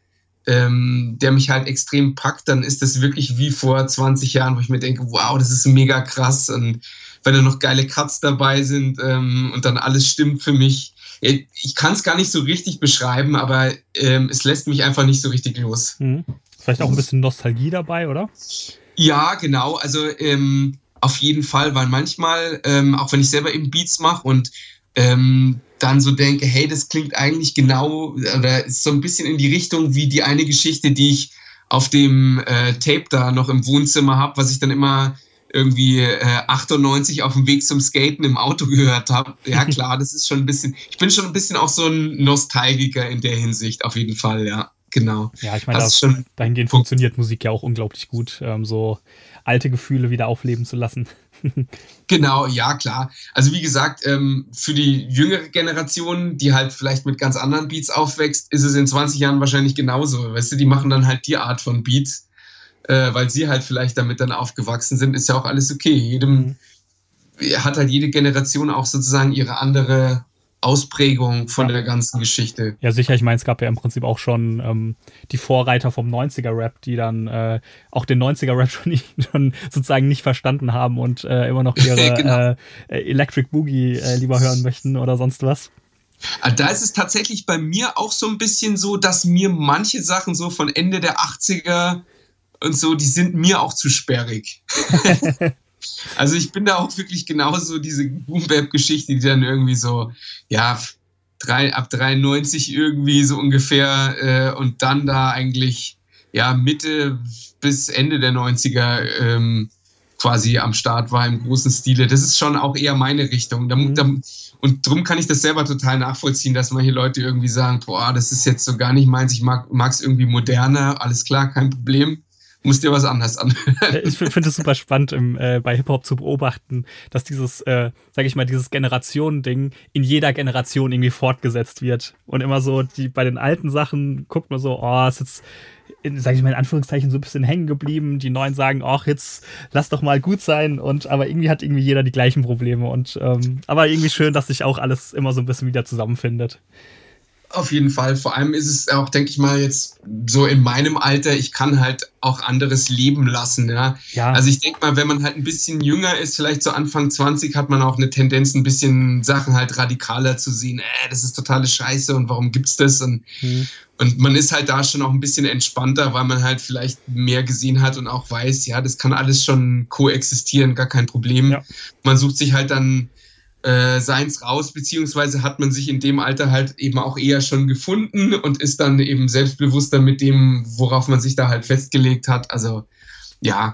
ähm, der mich halt extrem packt, dann ist das wirklich wie vor 20 Jahren, wo ich mir denke, wow, das ist mega krass. Und wenn da noch geile Cuts dabei sind ähm, und dann alles stimmt für mich. Ich kann es gar nicht so richtig beschreiben, aber ähm, es lässt mich einfach nicht so richtig los. Mhm. Vielleicht auch ein bisschen Nostalgie dabei, oder? Ja, genau. Also ähm, auf jeden Fall, weil manchmal, ähm, auch wenn ich selber eben Beats mache und ähm, dann so denke, hey, das klingt eigentlich genau oder ist so ein bisschen in die Richtung wie die eine Geschichte, die ich auf dem äh, Tape da noch im Wohnzimmer habe, was ich dann immer irgendwie äh, 98 auf dem Weg zum Skaten im Auto gehört habe. Ja klar, das ist schon ein bisschen, ich bin schon ein bisschen auch so ein Nostalgiker in der Hinsicht, auf jeden Fall, ja, genau. Ja, ich meine, das dahingehend funktioniert Musik ja auch unglaublich gut, ähm, so alte Gefühle wieder aufleben zu lassen. genau, ja, klar. Also wie gesagt, ähm, für die jüngere Generation, die halt vielleicht mit ganz anderen Beats aufwächst, ist es in 20 Jahren wahrscheinlich genauso. Weißt du, die machen dann halt die Art von Beats, äh, weil sie halt vielleicht damit dann aufgewachsen sind, ist ja auch alles okay. Jedem mhm. hat halt jede Generation auch sozusagen ihre andere Ausprägung von der ganzen Geschichte. Ja, sicher. Ich meine, es gab ja im Prinzip auch schon ähm, die Vorreiter vom 90er-Rap, die dann äh, auch den 90er-Rap schon, schon, sozusagen nicht verstanden haben und äh, immer noch ihre genau. äh, Electric Boogie äh, lieber hören möchten oder sonst was. Ah, da ist es tatsächlich bei mir auch so ein bisschen so, dass mir manche Sachen so von Ende der 80er und so, die sind mir auch zu sperrig. Also ich bin da auch wirklich genauso diese Boom-Bap-Geschichte, die dann irgendwie so, ja, drei, ab 93 irgendwie so ungefähr äh, und dann da eigentlich, ja, Mitte bis Ende der 90er ähm, quasi am Start war im großen Stile. Das ist schon auch eher meine Richtung. Da, mhm. da, und darum kann ich das selber total nachvollziehen, dass manche Leute irgendwie sagen, boah, das ist jetzt so gar nicht meins, ich mag es irgendwie moderner, alles klar, kein Problem musst dir was anderes anhören. Ich finde es super spannend, im, äh, bei Hip-Hop zu beobachten, dass dieses, äh, sag ich mal, dieses Generationending in jeder Generation irgendwie fortgesetzt wird. Und immer so, die bei den alten Sachen guckt man so, oh, ist jetzt, in, sag ich mal in Anführungszeichen, so ein bisschen hängen geblieben. Die Neuen sagen, ach, jetzt lass doch mal gut sein. Und aber irgendwie hat irgendwie jeder die gleichen Probleme. Und ähm, aber irgendwie schön, dass sich auch alles immer so ein bisschen wieder zusammenfindet. Auf jeden Fall. Vor allem ist es auch, denke ich mal, jetzt so in meinem Alter, ich kann halt auch anderes leben lassen. Ja? ja. Also ich denke mal, wenn man halt ein bisschen jünger ist, vielleicht so Anfang 20, hat man auch eine Tendenz, ein bisschen Sachen halt radikaler zu sehen. Äh, das ist totale Scheiße und warum gibt's das? Und, mhm. und man ist halt da schon auch ein bisschen entspannter, weil man halt vielleicht mehr gesehen hat und auch weiß, ja, das kann alles schon koexistieren, gar kein Problem. Ja. Man sucht sich halt dann äh, seins raus, beziehungsweise hat man sich in dem Alter halt eben auch eher schon gefunden und ist dann eben selbstbewusster mit dem, worauf man sich da halt festgelegt hat. Also ja,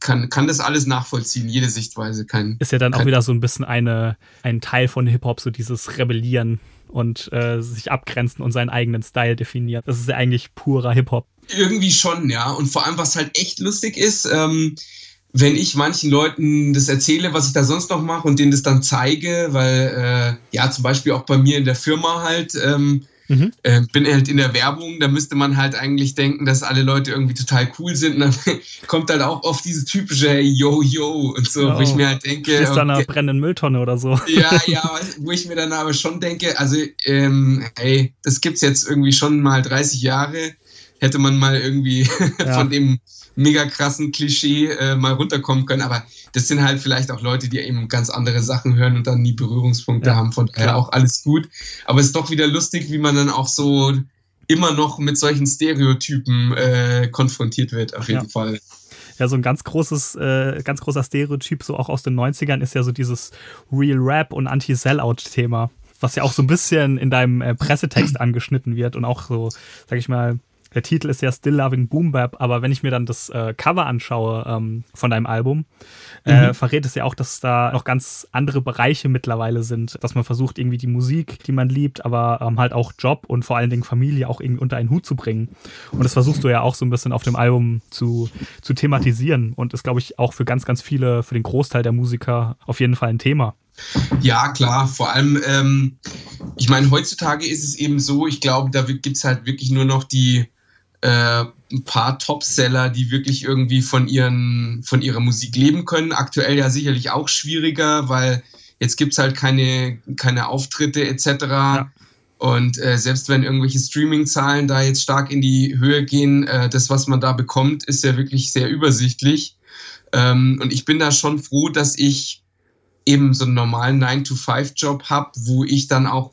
kann, kann das alles nachvollziehen, jede Sichtweise. Kein, ist ja dann auch wieder so ein bisschen eine, ein Teil von Hip-Hop, so dieses Rebellieren und äh, sich abgrenzen und seinen eigenen Style definieren. Das ist ja eigentlich purer Hip-Hop. Irgendwie schon, ja. Und vor allem, was halt echt lustig ist, ähm, wenn ich manchen Leuten das erzähle, was ich da sonst noch mache und denen das dann zeige, weil äh, ja zum Beispiel auch bei mir in der Firma halt ähm, mhm. äh, bin halt in der Werbung, da müsste man halt eigentlich denken, dass alle Leute irgendwie total cool sind. Und dann kommt halt auch oft diese typische hey, Yo Yo und so, oh. wo ich mir halt denke, ist okay, einer brennenden Mülltonne oder so. Ja, ja, wo ich mir dann aber schon denke, also ähm, hey, das gibt's jetzt irgendwie schon mal 30 Jahre, hätte man mal irgendwie ja. von dem mega krassen Klischee äh, mal runterkommen können. Aber das sind halt vielleicht auch Leute, die eben ganz andere Sachen hören und dann nie Berührungspunkte ja, haben. Von daher auch alles gut. Aber es ist doch wieder lustig, wie man dann auch so immer noch mit solchen Stereotypen äh, konfrontiert wird, auf jeden ja. Fall. Ja, so ein ganz großes, äh, ganz großer Stereotyp, so auch aus den 90ern, ist ja so dieses Real Rap und Anti-Sellout-Thema, was ja auch so ein bisschen in deinem äh, Pressetext angeschnitten wird und auch so, sag ich mal, der Titel ist ja Still Loving Boom Bap, aber wenn ich mir dann das äh, Cover anschaue ähm, von deinem Album, äh, mhm. verrät es ja auch, dass da noch ganz andere Bereiche mittlerweile sind, dass man versucht, irgendwie die Musik, die man liebt, aber ähm, halt auch Job und vor allen Dingen Familie auch irgendwie unter einen Hut zu bringen. Und das versuchst du ja auch so ein bisschen auf dem Album zu, zu thematisieren und ist, glaube ich, auch für ganz, ganz viele, für den Großteil der Musiker auf jeden Fall ein Thema. Ja, klar. Vor allem, ähm, ich meine, heutzutage ist es eben so, ich glaube, da gibt es halt wirklich nur noch die äh, ein paar Topseller, die wirklich irgendwie von, ihren, von ihrer Musik leben können. Aktuell ja sicherlich auch schwieriger, weil jetzt gibt es halt keine, keine Auftritte etc. Ja. Und äh, selbst wenn irgendwelche Streaming-Zahlen da jetzt stark in die Höhe gehen, äh, das, was man da bekommt, ist ja wirklich sehr übersichtlich. Ähm, und ich bin da schon froh, dass ich eben so einen normalen 9-to-5-Job habe, wo ich dann auch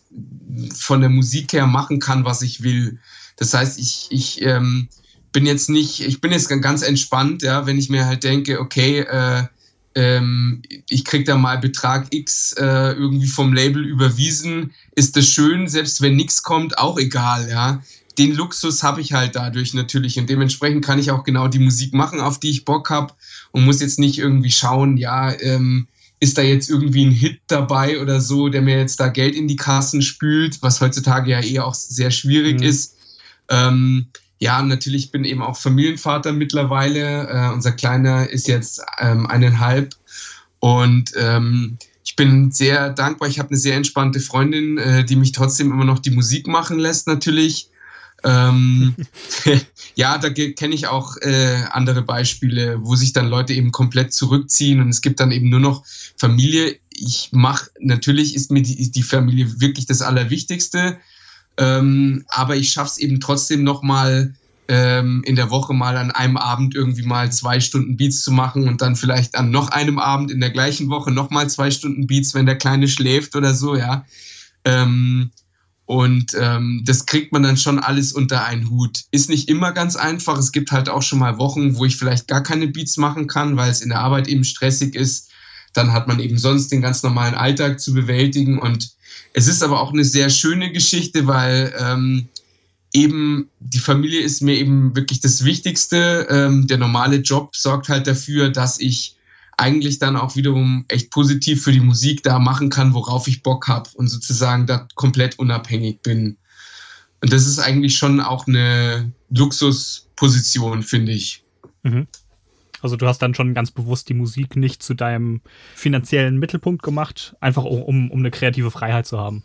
von der Musik her machen kann, was ich will. Das heißt, ich, ich ähm, bin jetzt nicht, ich bin jetzt ganz entspannt, ja, wenn ich mir halt denke, okay, äh, ähm, ich krieg da mal Betrag X äh, irgendwie vom Label überwiesen, ist das schön, selbst wenn nichts kommt, auch egal, ja. Den Luxus habe ich halt dadurch natürlich und dementsprechend kann ich auch genau die Musik machen, auf die ich Bock habe und muss jetzt nicht irgendwie schauen, ja, ähm, ist da jetzt irgendwie ein Hit dabei oder so, der mir jetzt da Geld in die Kassen spült, was heutzutage ja eh auch sehr schwierig mhm. ist. Ähm, ja, natürlich bin eben auch Familienvater mittlerweile. Äh, unser Kleiner ist jetzt ähm, eineinhalb und ähm, ich bin sehr dankbar. Ich habe eine sehr entspannte Freundin, äh, die mich trotzdem immer noch die Musik machen lässt, natürlich. Ähm, ja, da kenne ich auch äh, andere Beispiele, wo sich dann Leute eben komplett zurückziehen und es gibt dann eben nur noch Familie. Ich mache, natürlich ist mir die, die Familie wirklich das Allerwichtigste, ähm, aber ich schaffe es eben trotzdem nochmal ähm, in der Woche mal an einem Abend irgendwie mal zwei Stunden Beats zu machen und dann vielleicht an noch einem Abend in der gleichen Woche nochmal zwei Stunden Beats, wenn der Kleine schläft oder so, ja. Ähm, und ähm, das kriegt man dann schon alles unter einen Hut. Ist nicht immer ganz einfach. Es gibt halt auch schon mal Wochen, wo ich vielleicht gar keine Beats machen kann, weil es in der Arbeit eben stressig ist. Dann hat man eben sonst den ganz normalen Alltag zu bewältigen. Und es ist aber auch eine sehr schöne Geschichte, weil ähm, eben die Familie ist mir eben wirklich das Wichtigste. Ähm, der normale Job sorgt halt dafür, dass ich eigentlich dann auch wiederum echt positiv für die Musik da machen kann, worauf ich Bock habe und sozusagen da komplett unabhängig bin. Und das ist eigentlich schon auch eine Luxusposition, finde ich. Mhm. Also du hast dann schon ganz bewusst die Musik nicht zu deinem finanziellen Mittelpunkt gemacht, einfach um, um eine kreative Freiheit zu haben.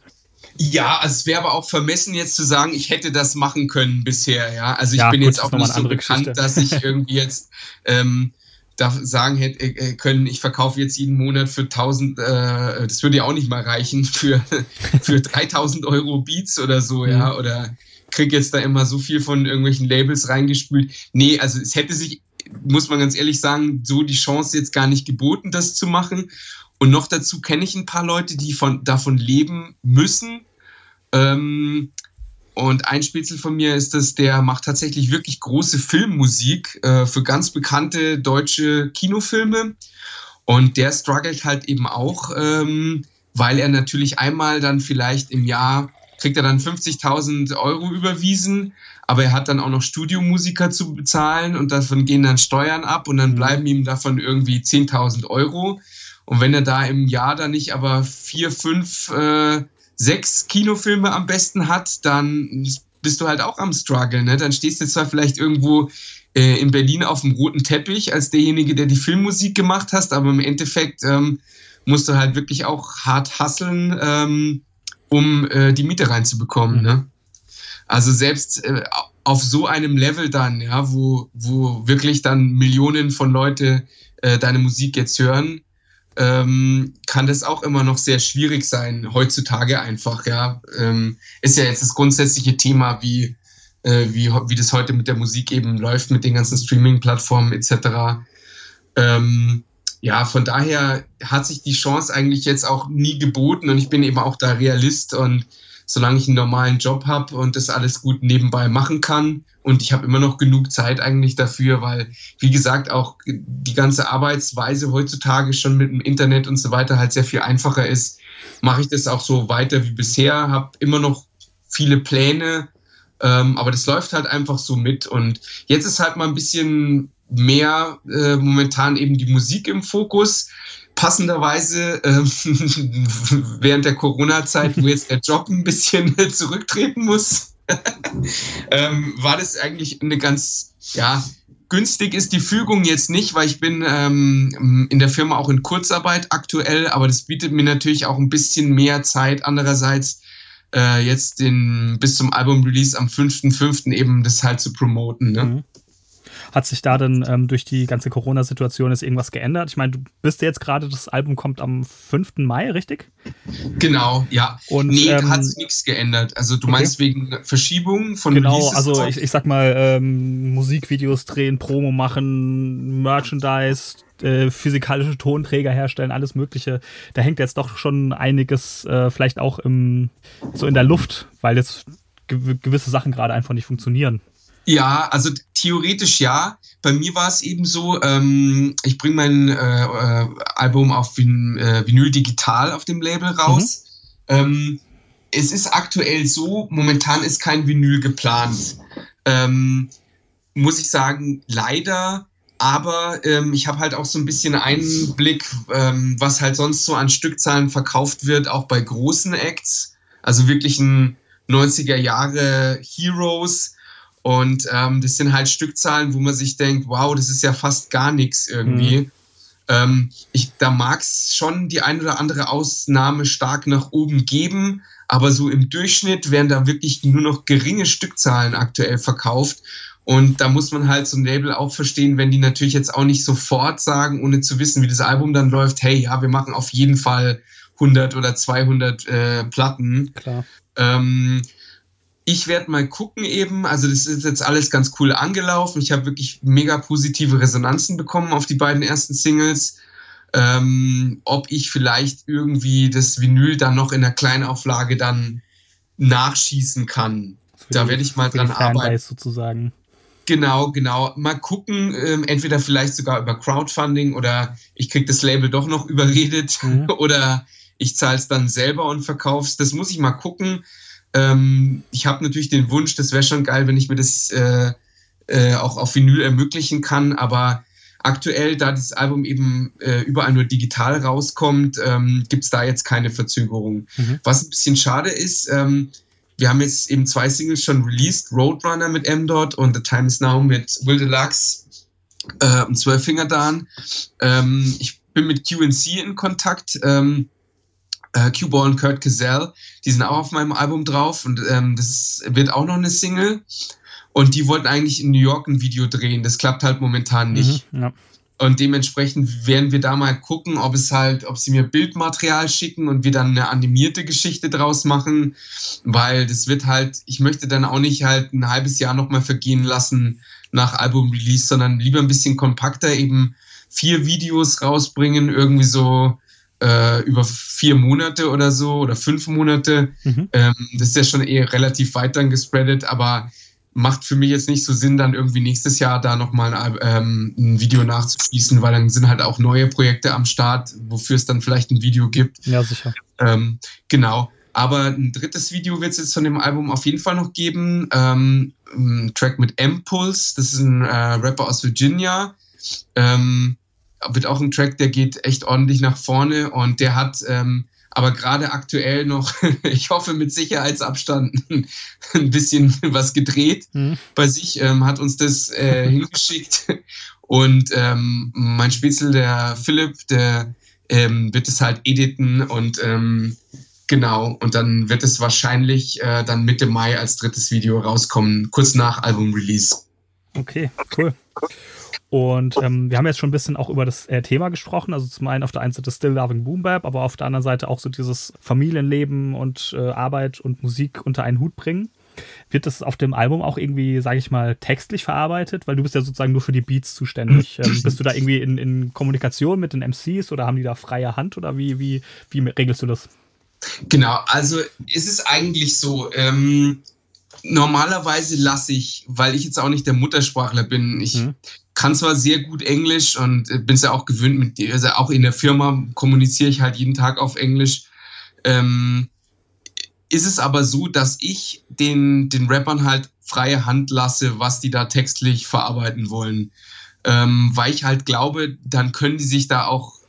Ja, also es wäre aber auch vermessen, jetzt zu sagen, ich hätte das machen können bisher. Ja, also ich ja, bin gut, jetzt auch nicht so bekannt, Geschichte. dass ich irgendwie jetzt ähm, da sagen hätte äh, können, ich verkaufe jetzt jeden Monat für 1000, äh, das würde ja auch nicht mal reichen, für, für 3000 Euro Beats oder so, mhm. ja, oder kriege jetzt da immer so viel von irgendwelchen Labels reingespült. Nee, also es hätte sich, muss man ganz ehrlich sagen, so die Chance jetzt gar nicht geboten, das zu machen. Und noch dazu kenne ich ein paar Leute, die von, davon leben müssen. Ähm, und ein Spitzel von mir ist das, der macht tatsächlich wirklich große Filmmusik äh, für ganz bekannte deutsche Kinofilme. Und der struggelt halt eben auch, ähm, weil er natürlich einmal dann vielleicht im Jahr kriegt er dann 50.000 Euro überwiesen, aber er hat dann auch noch Studiomusiker zu bezahlen und davon gehen dann Steuern ab und dann mhm. bleiben ihm davon irgendwie 10.000 Euro. Und wenn er da im Jahr dann nicht aber vier, fünf äh, sechs Kinofilme am besten hat, dann bist du halt auch am Struggle. Ne? Dann stehst du zwar vielleicht irgendwo äh, in Berlin auf dem roten Teppich als derjenige, der die Filmmusik gemacht hast, aber im Endeffekt ähm, musst du halt wirklich auch hart hasseln, ähm, um äh, die Miete reinzubekommen. Mhm. Ne? Also selbst äh, auf so einem Level dann, ja, wo, wo wirklich dann Millionen von Leute äh, deine Musik jetzt hören, ähm, kann das auch immer noch sehr schwierig sein, heutzutage einfach, ja. Ähm, ist ja jetzt das grundsätzliche Thema, wie, äh, wie, wie das heute mit der Musik eben läuft, mit den ganzen Streaming-Plattformen etc. Ähm, ja, von daher hat sich die Chance eigentlich jetzt auch nie geboten und ich bin eben auch da Realist und solange ich einen normalen Job habe und das alles gut nebenbei machen kann. Und ich habe immer noch genug Zeit eigentlich dafür, weil, wie gesagt, auch die ganze Arbeitsweise heutzutage schon mit dem Internet und so weiter halt sehr viel einfacher ist, mache ich das auch so weiter wie bisher, habe immer noch viele Pläne, Ähm, aber das läuft halt einfach so mit. Und jetzt ist halt mal ein bisschen mehr äh, momentan eben die Musik im Fokus. Passenderweise äh, während der Corona-Zeit, wo jetzt der Job ein bisschen zurücktreten muss, ähm, war das eigentlich eine ganz, ja, günstig ist die Fügung jetzt nicht, weil ich bin ähm, in der Firma auch in Kurzarbeit aktuell, aber das bietet mir natürlich auch ein bisschen mehr Zeit. Andererseits äh, jetzt den, bis zum Album-Release am 5.5. eben das halt zu promoten. Ne? Mhm. Hat sich da denn ähm, durch die ganze Corona-Situation jetzt irgendwas geändert? Ich meine, du bist jetzt gerade, das Album kommt am 5. Mai, richtig? Genau, ja. Und, nee, ähm, hat sich nichts geändert. Also du okay. meinst wegen Verschiebung von Genau, Releases also ich, ich, sag mal, ähm, Musikvideos drehen, Promo machen, Merchandise, äh, physikalische Tonträger herstellen, alles Mögliche. Da hängt jetzt doch schon einiges äh, vielleicht auch im, so in der Luft, weil jetzt gewisse Sachen gerade einfach nicht funktionieren. Ja, also theoretisch ja. Bei mir war es eben so, ähm, ich bringe mein äh, äh, Album auf Vin äh, Vinyl digital auf dem Label raus. Mhm. Ähm, es ist aktuell so, momentan ist kein Vinyl geplant. Ähm, muss ich sagen, leider. Aber ähm, ich habe halt auch so ein bisschen Einblick, ähm, was halt sonst so an Stückzahlen verkauft wird, auch bei großen Acts. Also wirklich ein 90er Jahre Heroes und ähm, das sind halt Stückzahlen, wo man sich denkt, wow, das ist ja fast gar nichts irgendwie. Mhm. Ähm, ich, da mag es schon die ein oder andere Ausnahme stark nach oben geben, aber so im Durchschnitt werden da wirklich nur noch geringe Stückzahlen aktuell verkauft. Und da muss man halt so ein Label auch verstehen, wenn die natürlich jetzt auch nicht sofort sagen, ohne zu wissen, wie das Album dann läuft, hey, ja, wir machen auf jeden Fall 100 oder 200 äh, Platten. Klar. Ähm, ich werde mal gucken eben, also das ist jetzt alles ganz cool angelaufen. Ich habe wirklich mega positive Resonanzen bekommen auf die beiden ersten Singles. Ähm, ob ich vielleicht irgendwie das Vinyl dann noch in der Kleinauflage dann nachschießen kann. Für da werde ich mal dran arbeiten. sozusagen. Genau, genau. Mal gucken, ähm, entweder vielleicht sogar über Crowdfunding oder ich kriege das Label doch noch überredet mhm. oder ich zahle es dann selber und verkaufe es. Das muss ich mal gucken. Ähm, ich habe natürlich den Wunsch, das wäre schon geil, wenn ich mir das äh, äh, auch auf Vinyl ermöglichen kann, aber aktuell, da das Album eben äh, überall nur digital rauskommt, ähm, gibt es da jetzt keine Verzögerung. Mhm. Was ein bisschen schade ist, ähm, wir haben jetzt eben zwei Singles schon released, Roadrunner mit M-Dot und The Time Is Now mit Will Deluxe äh, und Zwölffinger Dan. Ähm, ich bin mit QNC in Kontakt. Ähm, äh, Q-Ball und Kurt Cazell, die sind auch auf meinem Album drauf und ähm, das wird auch noch eine Single. Und die wollten eigentlich in New York ein Video drehen. Das klappt halt momentan nicht. Mhm, ja. Und dementsprechend werden wir da mal gucken, ob es halt, ob sie mir Bildmaterial schicken und wir dann eine animierte Geschichte draus machen, weil das wird halt, ich möchte dann auch nicht halt ein halbes Jahr nochmal vergehen lassen nach Album-Release, sondern lieber ein bisschen kompakter eben vier Videos rausbringen, irgendwie so äh, über vier Monate oder so oder fünf Monate. Mhm. Ähm, das ist ja schon eher relativ weit dann gespreadet, aber macht für mich jetzt nicht so Sinn, dann irgendwie nächstes Jahr da nochmal ein, ähm, ein Video nachzuschießen, weil dann sind halt auch neue Projekte am Start, wofür es dann vielleicht ein Video gibt. Ja, sicher. Ähm, genau. Aber ein drittes Video wird es jetzt von dem Album auf jeden Fall noch geben. Ähm, ein Track mit M-Pulse, das ist ein äh, Rapper aus Virginia. Ähm, wird auch ein Track, der geht echt ordentlich nach vorne und der hat ähm, aber gerade aktuell noch, ich hoffe mit Sicherheitsabstand, ein bisschen was gedreht mhm. bei sich, ähm, hat uns das äh, hingeschickt und ähm, mein Spitzel, der Philipp, der ähm, wird es halt editen und ähm, genau, und dann wird es wahrscheinlich äh, dann Mitte Mai als drittes Video rauskommen, kurz nach Album-Release. Okay, cool. Und ähm, wir haben jetzt schon ein bisschen auch über das äh, Thema gesprochen. Also zum einen auf der einen Seite Still Loving Boom Bap, aber auf der anderen Seite auch so dieses Familienleben und äh, Arbeit und Musik unter einen Hut bringen. Wird das auf dem Album auch irgendwie, sage ich mal, textlich verarbeitet? Weil du bist ja sozusagen nur für die Beats zuständig. Ähm, bist du da irgendwie in, in, Kommunikation mit den MCs oder haben die da freie Hand oder wie, wie, wie regelst du das? Genau, also ist es eigentlich so, ähm, normalerweise lasse ich, weil ich jetzt auch nicht der Muttersprachler bin, ich mhm. Kann zwar sehr gut Englisch und bin es ja auch gewöhnt, mit dir, also auch in der Firma kommuniziere ich halt jeden Tag auf Englisch. Ähm, ist es aber so, dass ich den, den Rappern halt freie Hand lasse, was die da textlich verarbeiten wollen. Ähm, weil ich halt glaube, dann können die sich da auch,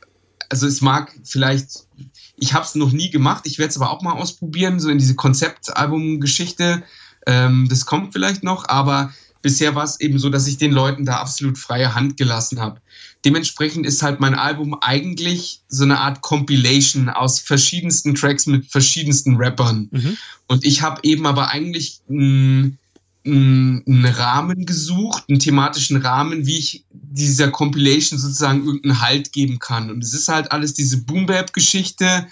also es mag vielleicht, ich habe es noch nie gemacht, ich werde es aber auch mal ausprobieren, so in diese Konzeptalbum-Geschichte. Ähm, das kommt vielleicht noch, aber bisher war es eben so, dass ich den Leuten da absolut freie Hand gelassen habe. Dementsprechend ist halt mein Album eigentlich so eine Art Compilation aus verschiedensten Tracks mit verschiedensten Rappern. Mhm. Und ich habe eben aber eigentlich einen, einen Rahmen gesucht, einen thematischen Rahmen, wie ich dieser Compilation sozusagen irgendeinen Halt geben kann. Und es ist halt alles diese Boom-Bap-Geschichte.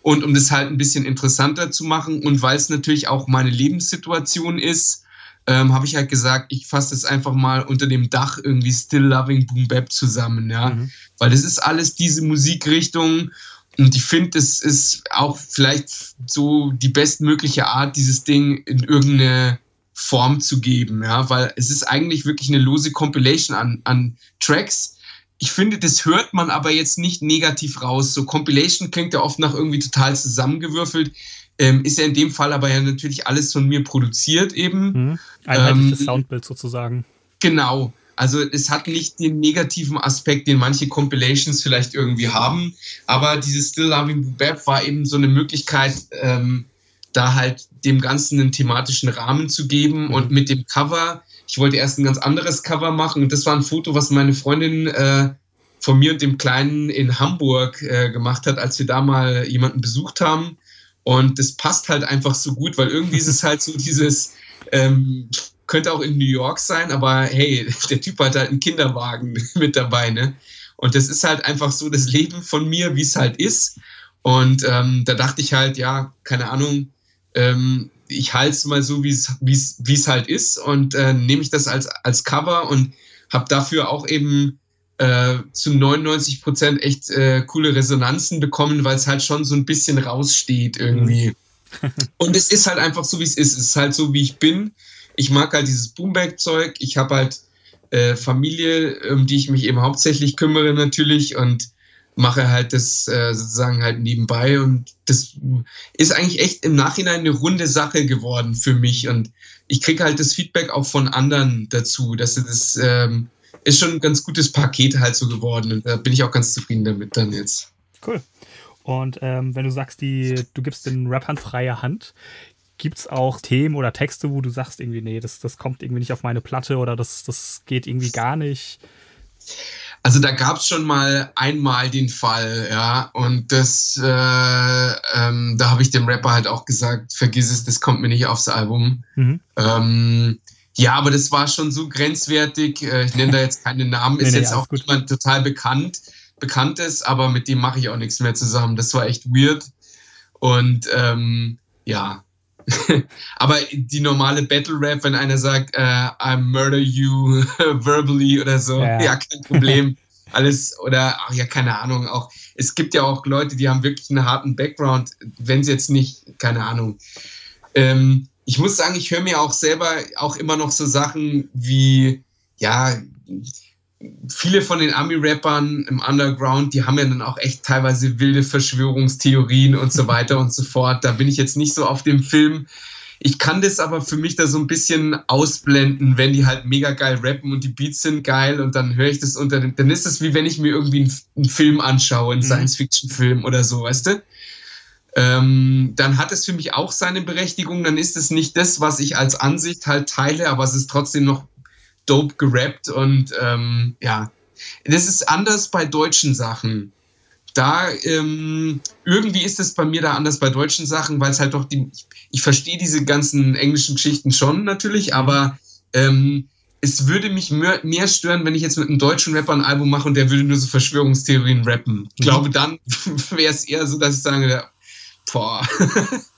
Und um das halt ein bisschen interessanter zu machen und weil es natürlich auch meine Lebenssituation ist, ähm, habe ich halt gesagt, ich fasse das einfach mal unter dem Dach irgendwie Still Loving Boom Bap zusammen, ja. Mhm. Weil das ist alles diese Musikrichtung und ich finde, das ist auch vielleicht so die bestmögliche Art, dieses Ding in irgendeine Form zu geben, ja, weil es ist eigentlich wirklich eine lose Compilation an, an Tracks. Ich finde, das hört man aber jetzt nicht negativ raus. So Compilation klingt ja oft nach irgendwie total zusammengewürfelt. Ähm, ist ja in dem Fall aber ja natürlich alles von mir produziert eben. Mhm. Einheitliches ähm, Soundbild sozusagen. Genau. Also es hat nicht den negativen Aspekt, den manche Compilations vielleicht irgendwie haben, aber dieses Still Loving Bab war eben so eine Möglichkeit, ähm, da halt dem Ganzen einen thematischen Rahmen zu geben mhm. und mit dem Cover, ich wollte erst ein ganz anderes Cover machen und das war ein Foto, was meine Freundin äh, von mir und dem Kleinen in Hamburg äh, gemacht hat, als wir da mal jemanden besucht haben und das passt halt einfach so gut, weil irgendwie ist es halt so dieses, ähm, könnte auch in New York sein, aber hey, der Typ hat halt einen Kinderwagen mit dabei, ne? Und das ist halt einfach so das Leben von mir, wie es halt ist. Und ähm, da dachte ich halt, ja, keine Ahnung, ähm, ich halte es mal so, wie es halt ist und äh, nehme ich das als, als Cover und habe dafür auch eben äh, zu 99 Prozent echt äh, coole Resonanzen bekommen, weil es halt schon so ein bisschen raussteht irgendwie. Mhm. Und es ist halt einfach so, wie es ist. Es ist halt so, wie ich bin. Ich mag halt dieses Boomback-Zeug. Ich habe halt äh, Familie, um die ich mich eben hauptsächlich kümmere natürlich und mache halt das äh, sozusagen halt nebenbei und das ist eigentlich echt im Nachhinein eine runde Sache geworden für mich und ich kriege halt das Feedback auch von anderen dazu, dass sie das ähm, ist schon ein ganz gutes Paket halt so geworden. Und da bin ich auch ganz zufrieden damit dann jetzt. Cool. Und ähm, wenn du sagst, die, du gibst den Rappern freie Hand, gibt es auch Themen oder Texte, wo du sagst, irgendwie, nee, das, das kommt irgendwie nicht auf meine Platte oder das, das geht irgendwie gar nicht? Also da gab es schon mal einmal den Fall, ja, und das, äh, ähm, da habe ich dem Rapper halt auch gesagt, vergiss es, das kommt mir nicht aufs Album. Mhm. Ähm, ja, aber das war schon so grenzwertig. Äh, ich nenne da jetzt keine Namen, ist nee, nee, jetzt auch niemand total bekannt, bekanntes, aber mit dem mache ich auch nichts mehr zusammen. Das war echt weird. Und ähm, ja. aber die normale Battle Rap, wenn einer sagt, äh, I murder you verbally oder so, ja, ja kein Problem. Alles oder ach ja, keine Ahnung, auch es gibt ja auch Leute, die haben wirklich einen harten Background, wenn sie jetzt nicht, keine Ahnung. Ähm, ich muss sagen, ich höre mir auch selber auch immer noch so Sachen wie, ja, viele von den Ami-Rappern im Underground, die haben ja dann auch echt teilweise wilde Verschwörungstheorien und so weiter und so fort. Da bin ich jetzt nicht so auf dem Film. Ich kann das aber für mich da so ein bisschen ausblenden, wenn die halt mega geil rappen und die Beats sind geil und dann höre ich das unter dem. Dann ist es wie wenn ich mir irgendwie einen, einen Film anschaue, einen mhm. Science-Fiction-Film oder so, weißt du? Ähm, dann hat es für mich auch seine Berechtigung. Dann ist es nicht das, was ich als Ansicht halt teile, aber es ist trotzdem noch dope gerappt und ähm, ja, das ist anders bei deutschen Sachen. Da ähm, irgendwie ist es bei mir da anders bei deutschen Sachen, weil es halt doch die, ich, ich verstehe diese ganzen englischen Geschichten schon natürlich, aber ähm, es würde mich mehr, mehr, stören, wenn ich jetzt mit einem deutschen Rapper ein Album mache und der würde nur so Verschwörungstheorien rappen. Ich glaube, mhm. dann wäre es eher so, dass ich sage, boah.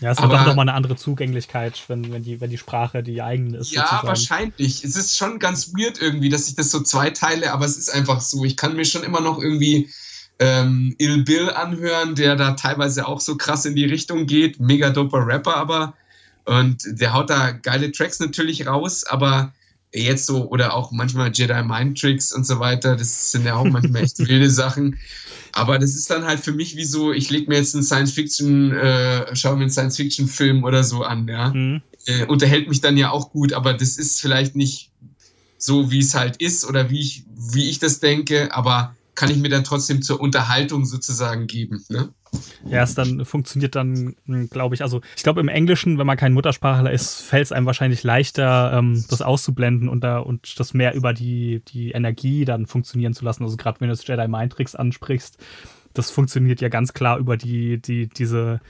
Ja, es hat doch nochmal eine andere Zugänglichkeit, wenn, wenn, die, wenn die Sprache die eigene ist. Ja, sozusagen. wahrscheinlich. Es ist schon ganz weird irgendwie, dass ich das so zweiteile, aber es ist einfach so. Ich kann mir schon immer noch irgendwie ähm, Il Bill anhören, der da teilweise auch so krass in die Richtung geht. Mega doper Rapper aber. Und der haut da geile Tracks natürlich raus, aber jetzt so, oder auch manchmal Jedi Mind Tricks und so weiter, das sind ja auch manchmal echt wilde Sachen. Aber das ist dann halt für mich wie so, ich lege mir jetzt einen Science-Fiction, äh, schaue mir einen Science-Fiction-Film oder so an, ja. Mhm. Äh, unterhält mich dann ja auch gut, aber das ist vielleicht nicht so, wie es halt ist oder wie ich, wie ich das denke, aber kann ich mir dann trotzdem zur Unterhaltung sozusagen geben. Ne? Ja, es dann funktioniert dann, hm, glaube ich, also ich glaube im Englischen, wenn man kein Muttersprachler ist, fällt es einem wahrscheinlich leichter, ähm, das auszublenden und, da, und das mehr über die, die Energie dann funktionieren zu lassen. Also gerade wenn du das Jedi Mind Tricks ansprichst, das funktioniert ja ganz klar über die, die, diese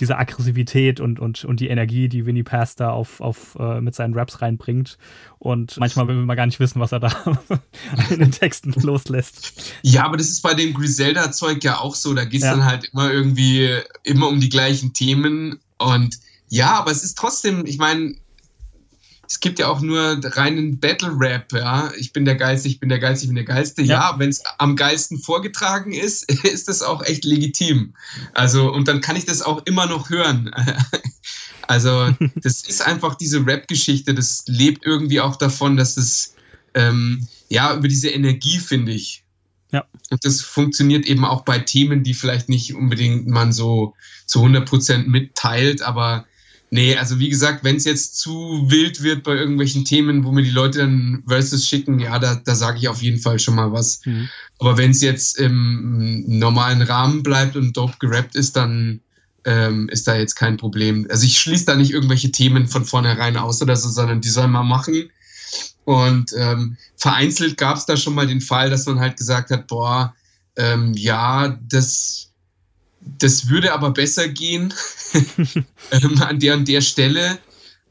diese Aggressivität und, und, und die Energie, die Winnie Pass da auf, auf, äh, mit seinen Raps reinbringt. Und manchmal will man gar nicht wissen, was er da in den Texten loslässt. Ja, aber das ist bei dem Griselda-Zeug ja auch so. Da geht es ja. dann halt immer irgendwie immer um die gleichen Themen. Und ja, aber es ist trotzdem, ich meine, es gibt ja auch nur reinen Battle-Rap, ja. Ich bin der Geilste, ich bin der Geilste, ich bin der Geilste. Ja, ja wenn es am geilsten vorgetragen ist, ist das auch echt legitim. Also, und dann kann ich das auch immer noch hören. Also, das ist einfach diese Rap-Geschichte, das lebt irgendwie auch davon, dass es, ähm, ja, über diese Energie, finde ich. Ja. Und das funktioniert eben auch bei Themen, die vielleicht nicht unbedingt man so zu 100% mitteilt, aber Nee, also wie gesagt, wenn es jetzt zu wild wird bei irgendwelchen Themen, wo mir die Leute dann Versus schicken, ja, da, da sage ich auf jeden Fall schon mal was. Mhm. Aber wenn es jetzt im normalen Rahmen bleibt und dope gerappt ist, dann ähm, ist da jetzt kein Problem. Also ich schließe da nicht irgendwelche Themen von vornherein aus oder so, sondern die sollen mal machen. Und ähm, vereinzelt gab es da schon mal den Fall, dass man halt gesagt hat, boah, ähm, ja, das das würde aber besser gehen ähm, an der und der Stelle.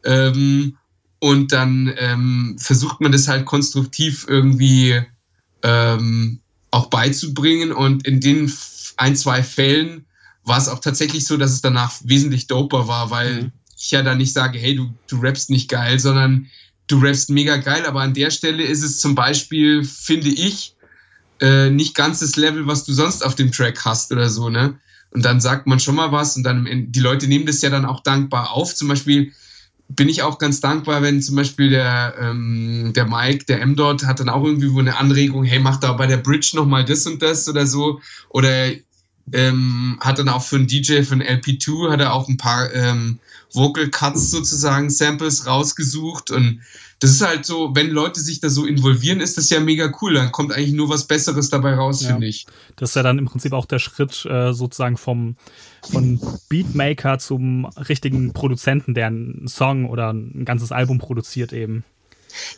Ähm, und dann ähm, versucht man das halt konstruktiv irgendwie ähm, auch beizubringen. Und in den ein, zwei Fällen war es auch tatsächlich so, dass es danach wesentlich doper war, weil mhm. ich ja dann nicht sage, hey, du, du rappst nicht geil, sondern du rappst mega geil. Aber an der Stelle ist es zum Beispiel, finde ich, äh, nicht ganz das Level, was du sonst auf dem Track hast oder so, ne? Und dann sagt man schon mal was und dann die Leute nehmen das ja dann auch dankbar auf. Zum Beispiel bin ich auch ganz dankbar, wenn zum Beispiel der, ähm, der Mike, der M dort, hat dann auch irgendwie wo eine Anregung, hey, mach da bei der Bridge nochmal das und das oder so. Oder ähm, hat dann auch für einen DJ, einen LP2, hat er auch ein paar ähm, Vocal Cuts sozusagen, Samples rausgesucht und das ist halt so, wenn Leute sich da so involvieren, ist das ja mega cool. Dann kommt eigentlich nur was Besseres dabei raus, ja. finde ich. Das ist ja dann im Prinzip auch der Schritt äh, sozusagen vom von Beatmaker zum richtigen Produzenten, der einen Song oder ein ganzes Album produziert eben.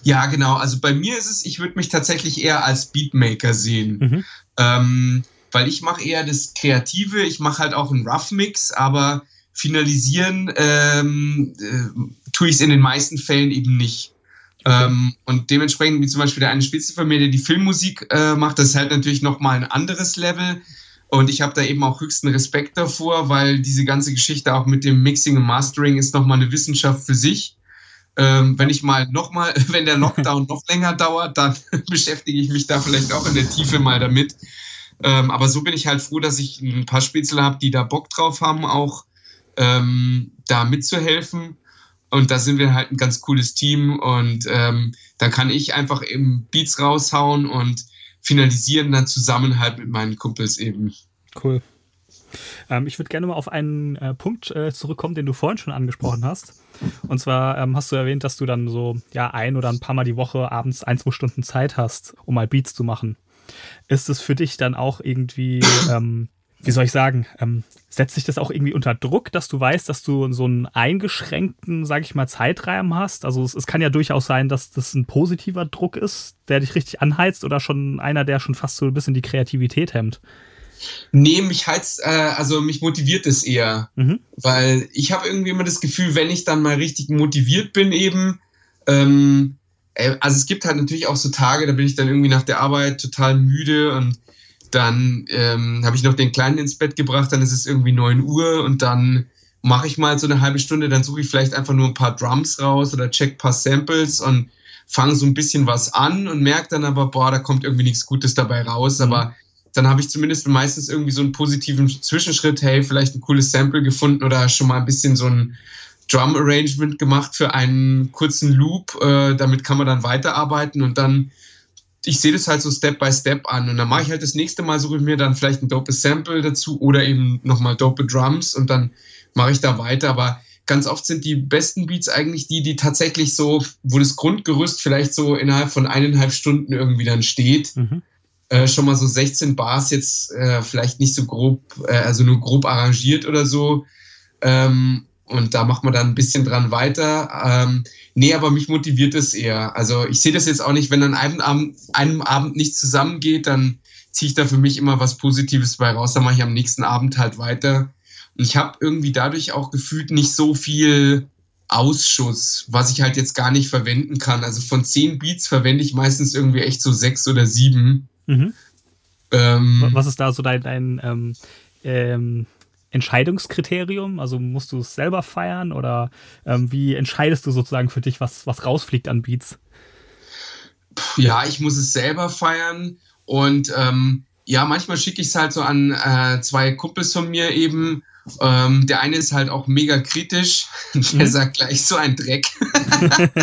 Ja, genau. Also bei mir ist es, ich würde mich tatsächlich eher als Beatmaker sehen. Mhm. Ähm, weil ich mache eher das Kreative, ich mache halt auch einen Rough Mix, aber finalisieren ähm, äh, tue ich es in den meisten Fällen eben nicht. Ähm, und dementsprechend, wie zum Beispiel der eine Spitze von mir, der die Filmmusik äh, macht, das ist halt natürlich nochmal ein anderes Level. Und ich habe da eben auch höchsten Respekt davor, weil diese ganze Geschichte auch mit dem Mixing und Mastering ist nochmal eine Wissenschaft für sich. Ähm, wenn ich mal nochmal, wenn der Lockdown noch länger dauert, dann beschäftige ich mich da vielleicht auch in der Tiefe mal damit. Ähm, aber so bin ich halt froh, dass ich ein paar Spitzel habe, die da Bock drauf haben, auch ähm, da mitzuhelfen. Und da sind wir halt ein ganz cooles Team und ähm, da kann ich einfach eben Beats raushauen und finalisieren dann zusammen halt mit meinen Kumpels eben. Cool. Ähm, ich würde gerne mal auf einen äh, Punkt äh, zurückkommen, den du vorhin schon angesprochen hast. Und zwar ähm, hast du erwähnt, dass du dann so ja ein oder ein paar Mal die Woche abends ein, zwei Stunden Zeit hast, um mal Beats zu machen. Ist es für dich dann auch irgendwie ähm, wie soll ich sagen, ähm, setzt sich das auch irgendwie unter Druck, dass du weißt, dass du so einen eingeschränkten, sag ich mal, Zeitrahmen hast? Also es, es, kann ja durchaus sein, dass das ein positiver Druck ist, der dich richtig anheizt oder schon einer, der schon fast so ein bisschen die Kreativität hemmt. Nee, mich heizt, äh, also mich motiviert es eher, mhm. weil ich habe irgendwie immer das Gefühl, wenn ich dann mal richtig motiviert bin eben, ähm, äh, also es gibt halt natürlich auch so Tage, da bin ich dann irgendwie nach der Arbeit total müde und dann ähm, habe ich noch den Kleinen ins Bett gebracht, dann ist es irgendwie 9 Uhr und dann mache ich mal so eine halbe Stunde, dann suche ich vielleicht einfach nur ein paar Drums raus oder check ein paar Samples und fange so ein bisschen was an und merke dann aber, boah, da kommt irgendwie nichts Gutes dabei raus. Mhm. Aber dann habe ich zumindest meistens irgendwie so einen positiven Zwischenschritt, hey, vielleicht ein cooles Sample gefunden oder schon mal ein bisschen so ein Drum-Arrangement gemacht für einen kurzen Loop. Äh, damit kann man dann weiterarbeiten und dann ich sehe das halt so Step by Step an und dann mache ich halt das nächste Mal, suche ich mir dann vielleicht ein dope Sample dazu oder eben nochmal dope Drums und dann mache ich da weiter, aber ganz oft sind die besten Beats eigentlich die, die tatsächlich so, wo das Grundgerüst vielleicht so innerhalb von eineinhalb Stunden irgendwie dann steht. Mhm. Äh, schon mal so 16 Bars jetzt äh, vielleicht nicht so grob, äh, also nur grob arrangiert oder so. Ähm, und da macht man dann ein bisschen dran weiter. Ähm, nee, aber mich motiviert es eher. Also ich sehe das jetzt auch nicht, wenn an einem Abend, einem Abend nichts zusammengeht, dann ziehe ich da für mich immer was Positives bei raus. Dann mache ich am nächsten Abend halt weiter. Und ich habe irgendwie dadurch auch gefühlt nicht so viel Ausschuss, was ich halt jetzt gar nicht verwenden kann. Also von zehn Beats verwende ich meistens irgendwie echt so sechs oder sieben. Mhm. Ähm, was ist da so dein, dein ähm, ähm Entscheidungskriterium? Also musst du es selber feiern oder ähm, wie entscheidest du sozusagen für dich, was, was rausfliegt an Beats? Ja, ich muss es selber feiern und ähm, ja, manchmal schicke ich es halt so an äh, zwei Kumpels von mir eben. Ähm, der eine ist halt auch mega kritisch. Der mhm. sagt gleich so ein Dreck,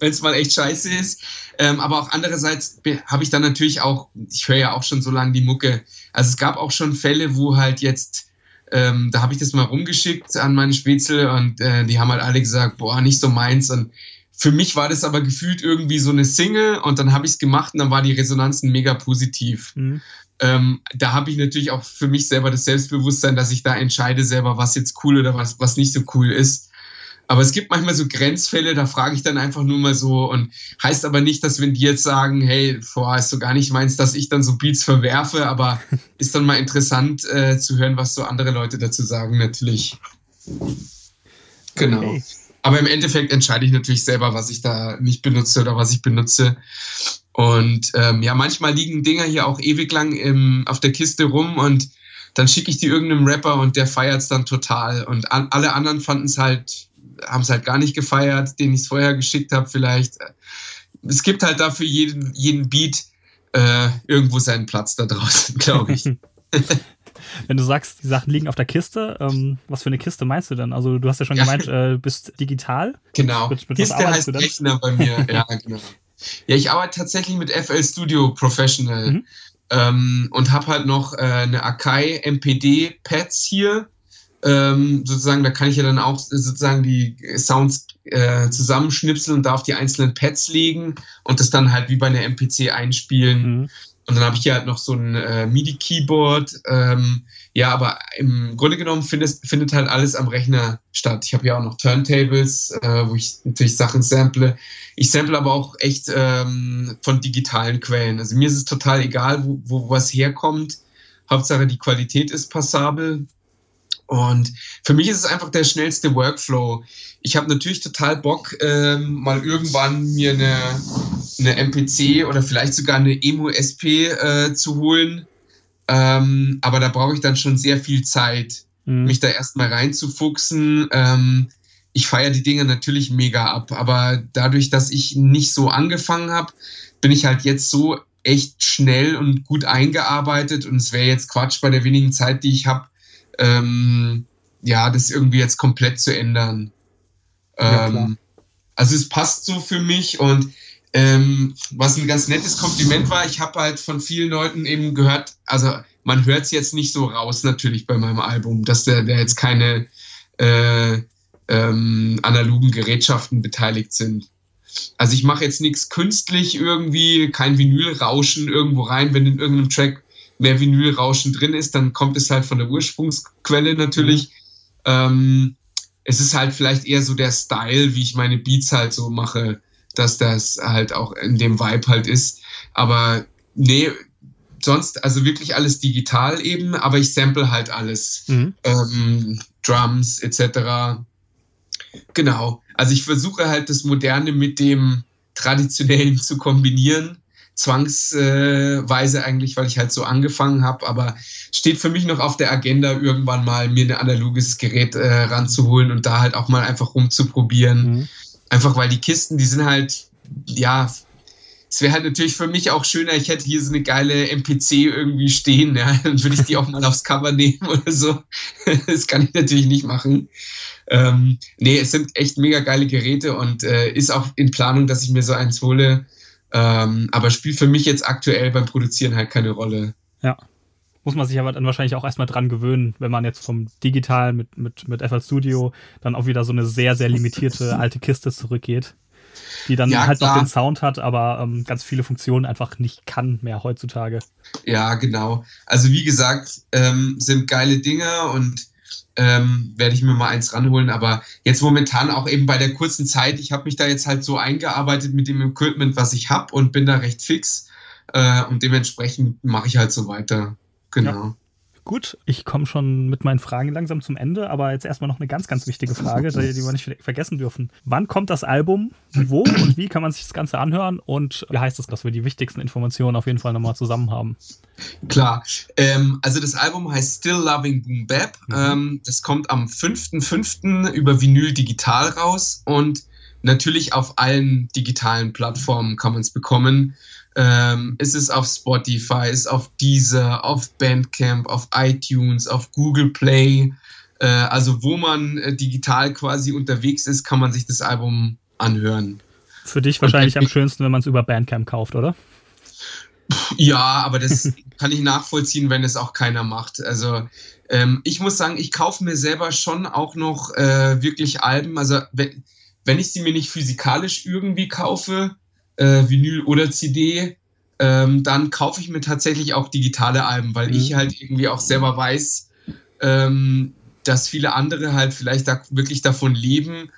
wenn es mal echt scheiße ist. Ähm, aber auch andererseits habe ich dann natürlich auch, ich höre ja auch schon so lange die Mucke. Also es gab auch schon Fälle, wo halt jetzt ähm, da habe ich das mal rumgeschickt an meine Spätzle und äh, die haben halt alle gesagt, boah, nicht so meins. Und für mich war das aber gefühlt irgendwie so eine Single und dann habe ich es gemacht und dann war die Resonanzen mega positiv. Mhm. Ähm, da habe ich natürlich auch für mich selber das Selbstbewusstsein, dass ich da entscheide selber, was jetzt cool oder was, was nicht so cool ist. Aber es gibt manchmal so Grenzfälle, da frage ich dann einfach nur mal so und heißt aber nicht, dass wenn die jetzt sagen, hey, vorher ist so gar nicht meins, dass ich dann so Beats verwerfe, aber ist dann mal interessant äh, zu hören, was so andere Leute dazu sagen, natürlich. Genau. Okay. Aber im Endeffekt entscheide ich natürlich selber, was ich da nicht benutze oder was ich benutze. Und ähm, ja, manchmal liegen Dinger hier auch ewig lang im, auf der Kiste rum und dann schicke ich die irgendeinem Rapper und der feiert es dann total. Und an, alle anderen fanden es halt haben es halt gar nicht gefeiert, den ich es vorher geschickt habe vielleicht. Es gibt halt dafür jeden, jeden Beat äh, irgendwo seinen Platz da draußen, glaube ich. Wenn du sagst, die Sachen liegen auf der Kiste, ähm, was für eine Kiste meinst du denn? Also du hast ja schon ja. gemeint, äh, bist digital. Genau. Mit, mit Kiste heißt Rechner bei mir, ja, genau. Ja, ich arbeite tatsächlich mit FL Studio Professional mhm. ähm, und habe halt noch äh, eine Akai MPD Pads hier ähm, sozusagen, da kann ich ja dann auch sozusagen die Sounds äh, zusammenschnipseln und da auf die einzelnen Pads legen und das dann halt wie bei einer MPC einspielen. Mhm. Und dann habe ich hier halt noch so ein äh, MIDI-Keyboard. Ähm, ja, aber im Grunde genommen findet, findet halt alles am Rechner statt. Ich habe ja auch noch Turntables, äh, wo ich natürlich Sachen sample. Ich sample aber auch echt ähm, von digitalen Quellen. Also mir ist es total egal, wo, wo was herkommt. Hauptsache die Qualität ist passabel. Und für mich ist es einfach der schnellste Workflow. Ich habe natürlich total Bock, ähm, mal irgendwann mir eine, eine MPC oder vielleicht sogar eine Emo SP äh, zu holen. Ähm, aber da brauche ich dann schon sehr viel Zeit, mhm. mich da erstmal reinzufuchsen. Ähm, ich feiere die Dinge natürlich mega ab, aber dadurch, dass ich nicht so angefangen habe, bin ich halt jetzt so echt schnell und gut eingearbeitet und es wäre jetzt Quatsch bei der wenigen Zeit, die ich habe, ähm, ja, das irgendwie jetzt komplett zu ändern. Ja, ähm, also es passt so für mich und ähm, was ein ganz nettes Kompliment war, ich habe halt von vielen Leuten eben gehört, also man hört es jetzt nicht so raus natürlich bei meinem Album, dass der jetzt keine äh, ähm, analogen Gerätschaften beteiligt sind. Also ich mache jetzt nichts künstlich irgendwie, kein Vinylrauschen irgendwo rein, wenn in irgendeinem Track mehr Vinylrauschen drin ist, dann kommt es halt von der Ursprungsquelle natürlich. Mhm. Ähm, es ist halt vielleicht eher so der Style, wie ich meine Beats halt so mache, dass das halt auch in dem Vibe halt ist. Aber nee, sonst also wirklich alles digital eben, aber ich sample halt alles. Mhm. Ähm, Drums etc. Genau. Also ich versuche halt das Moderne mit dem Traditionellen zu kombinieren zwangsweise eigentlich, weil ich halt so angefangen habe, aber steht für mich noch auf der Agenda, irgendwann mal mir ein analoges Gerät äh, ranzuholen und da halt auch mal einfach rumzuprobieren. Mhm. Einfach weil die Kisten, die sind halt, ja, es wäre halt natürlich für mich auch schöner, ich hätte hier so eine geile MPC irgendwie stehen, ja, dann würde ich die auch mal aufs Cover nehmen oder so. das kann ich natürlich nicht machen. Ähm, nee, es sind echt mega geile Geräte und äh, ist auch in Planung, dass ich mir so eins hole Ähm, aber spielt für mich jetzt aktuell beim Produzieren halt keine Rolle. Ja. Muss man sich aber dann wahrscheinlich auch erstmal dran gewöhnen, wenn man jetzt vom Digitalen mit, mit, mit FL Studio dann auch wieder so eine sehr, sehr limitierte alte Kiste zurückgeht die dann ja, halt klar. noch den Sound hat, aber ähm, ganz viele Funktionen einfach nicht kann mehr heutzutage. Ja, genau. Also wie gesagt, ähm, sind geile Dinger und ähm, werde ich mir mal eins ranholen, aber jetzt momentan auch eben bei der kurzen Zeit, ich habe mich da jetzt halt so eingearbeitet mit dem Equipment, was ich habe und bin da recht fix äh, und dementsprechend mache ich halt so weiter. Genau. Ja. Gut, ich komme schon mit meinen Fragen langsam zum Ende, aber jetzt erstmal noch eine ganz, ganz wichtige Frage, die, wir nicht vergessen dürfen. Wann kommt das Album? Wo und wie kann man sich das Ganze anhören? Und wie heißt es, dass wir die wichtigsten Informationen auf jeden Fall nochmal zusammen haben? Klar, ähm, also das Album heißt Still Loving Boom Bap. Mhm. Ähm, das kommt am 5.5. über Vinyl digital raus und natürlich auf allen digitalen Plattformen kann man es bekommen. Ähm, ist es auf Spotify, ist auf Deezer, auf Bandcamp, auf iTunes, auf Google Play. Äh, also wo man äh, digital quasi unterwegs ist, kann man sich das Album anhören. Für dich wahrscheinlich am schönsten, wenn man es über Bandcamp kauft, oder? Ja, aber das kann ich nachvollziehen, wenn es auch keiner macht. Also ähm, ich muss sagen, ich kaufe mir selber schon auch noch äh, wirklich Alben. Also wenn, wenn ich sie mir nicht physikalisch irgendwie kaufe, äh, Vinyl oder CD, ähm, dann kaufe ich mir tatsächlich auch digitale Alben, weil mhm. ich halt irgendwie auch selber weiß, ähm, dass viele andere halt vielleicht da wirklich davon leben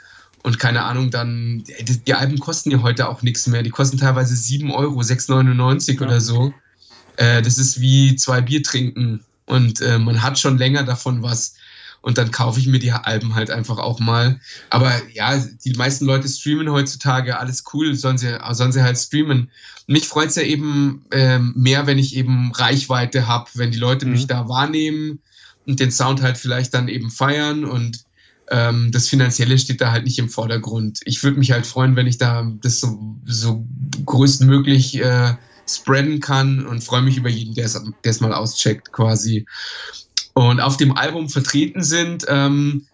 und keine Ahnung, dann, die, die Alben kosten ja heute auch nichts mehr. Die kosten teilweise 7 Euro, 6,99 ja. oder so. Äh, das ist wie zwei Bier trinken und äh, man hat schon länger davon was und dann kaufe ich mir die Alben halt einfach auch mal. Aber ja, die meisten Leute streamen heutzutage, alles cool, sollen sie, sollen sie halt streamen. Mich freut es ja eben ähm, mehr, wenn ich eben Reichweite habe, wenn die Leute mhm. mich da wahrnehmen und den Sound halt vielleicht dann eben feiern und ähm, das Finanzielle steht da halt nicht im Vordergrund. Ich würde mich halt freuen, wenn ich da das so, so größtmöglich äh, spreaden kann und freue mich über jeden, der es mal auscheckt quasi. Und auf dem Album vertreten sind ähm,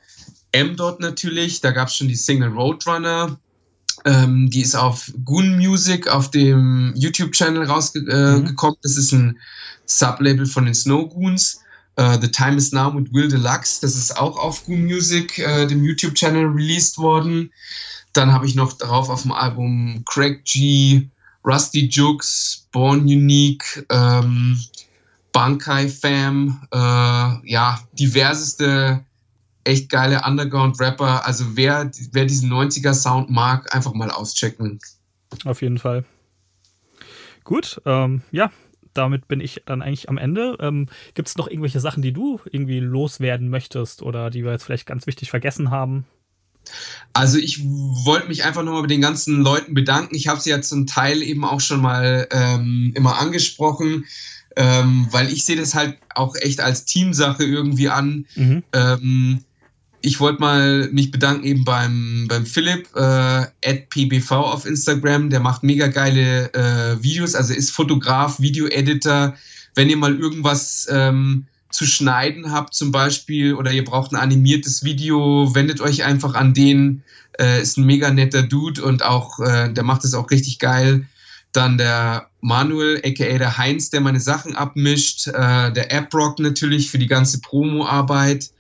M-Dot natürlich, da gab es schon die Single Roadrunner. Ähm, die ist auf Goon Music auf dem YouTube-Channel rausgekommen. Äh, mhm. Das ist ein Sublabel von den Snow Goons. Uh, The Time Is Now mit Will Deluxe, das ist auch auf Goon Music, äh, dem YouTube-Channel, released worden. Dann habe ich noch darauf auf dem Album Craig G, Rusty Jukes, Born Unique, ähm, Bankai Fam, äh, ja, diverseste echt geile Underground-Rapper. Also wer, wer diesen 90er-Sound mag, einfach mal auschecken. Auf jeden Fall. Gut, ähm, ja, damit bin ich dann eigentlich am Ende. Ähm, Gibt es noch irgendwelche Sachen, die du irgendwie loswerden möchtest oder die wir jetzt vielleicht ganz wichtig vergessen haben? Also ich wollte mich einfach nochmal bei den ganzen Leuten bedanken. Ich habe sie ja zum Teil eben auch schon mal ähm, immer angesprochen ähm, weil ich sehe das halt auch echt als Teamsache irgendwie an. Mhm. Ähm, ich wollte mal mich bedanken eben beim, beim Philipp, äh, pbv auf Instagram, der macht mega geile äh, Videos, also ist Fotograf, Video-Editor. Wenn ihr mal irgendwas ähm, zu schneiden habt zum Beispiel oder ihr braucht ein animiertes Video, wendet euch einfach an den. Äh, ist ein mega netter Dude und auch, äh, der macht es auch richtig geil. Dann der Manuel, aka der Heinz, der meine Sachen abmischt. Äh, der AppRock natürlich für die ganze Promo-Arbeit.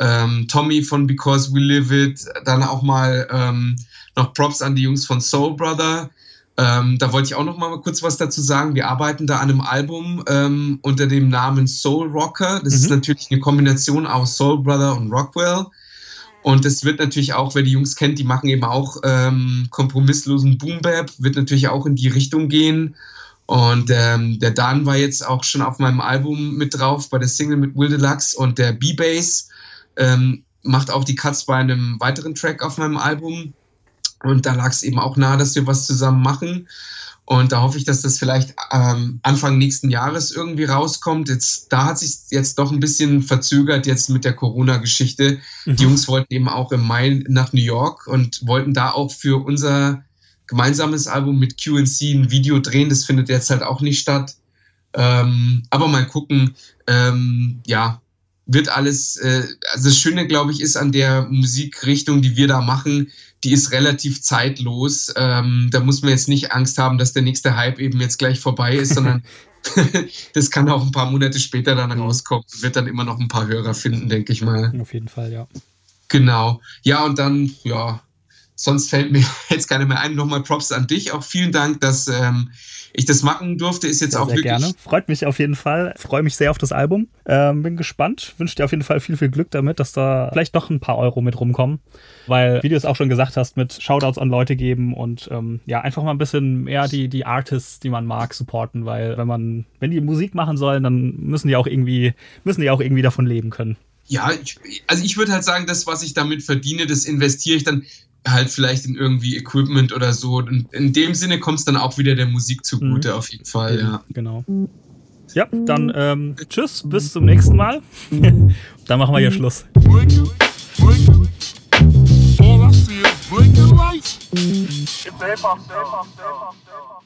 Ähm, Tommy von Because We Live It. Dann auch mal ähm, noch Props an die Jungs von Soul Brother. Ähm, da wollte ich auch noch mal kurz was dazu sagen. Wir arbeiten da an einem Album ähm, unter dem Namen Soul Rocker. Das mhm. ist natürlich eine Kombination aus Soul Brother und Rockwell. Und es wird natürlich auch, wer die Jungs kennt, die machen eben auch ähm, kompromisslosen Boom-Bap, wird natürlich auch in die Richtung gehen. Und ähm, der Dan war jetzt auch schon auf meinem Album mit drauf, bei der Single mit Will Deluxe und der B-Bass ähm, macht auch die Cuts bei einem weiteren Track auf meinem Album. Und da lag es eben auch nahe, dass wir was zusammen machen. Und da hoffe ich, dass das vielleicht ähm, Anfang nächsten Jahres irgendwie rauskommt. Jetzt, da hat sich jetzt doch ein bisschen verzögert jetzt mit der Corona-Geschichte. Mhm. Die Jungs wollten eben auch im Mai nach New York und wollten da auch für unser gemeinsames Album mit QNC ein Video drehen. Das findet jetzt halt auch nicht statt. Ähm, aber mal gucken. Ähm, ja, wird alles, äh, also das Schöne, glaube ich, ist an der Musikrichtung, die wir da machen, die ist relativ zeitlos. Ähm, da muss man jetzt nicht Angst haben, dass der nächste Hype eben jetzt gleich vorbei ist, sondern das kann auch ein paar Monate später dann rauskommen. Wird dann immer noch ein paar Hörer finden, denke ich mal. Auf jeden Fall, ja. Genau. Ja, und dann, ja, sonst fällt mir jetzt keiner mehr ein. Nochmal Props an dich. Auch vielen Dank, dass ähm, ich das machen durfte. Ist jetzt sehr, auch sehr wirklich. gerne. Freut mich auf jeden Fall. Freue mich sehr auf das Album. Ähm, bin gespannt. Wünsche dir auf jeden Fall viel, viel Glück damit, dass da vielleicht noch ein paar Euro mit rumkommen. Weil, wie du es auch schon gesagt hast, mit Shoutouts an Leute geben und ähm, ja, einfach mal ein bisschen mehr die, die Artists, die man mag, supporten, weil wenn man, wenn die Musik machen sollen, dann müssen die auch irgendwie, müssen die auch irgendwie davon leben können. Ja, ich, also ich würde halt sagen, das, was ich damit verdiene, das investiere ich dann halt vielleicht in irgendwie Equipment oder so. Und in dem Sinne kommt es dann auch wieder der Musik zugute, Mhm. auf jeden Fall, ja. Genau. Ja, dann ähm, tschüss, bis zum nächsten Mal. dann machen wir hier Schluss. All I see is blinking lights. It's hip hop, hip hop, hip hop.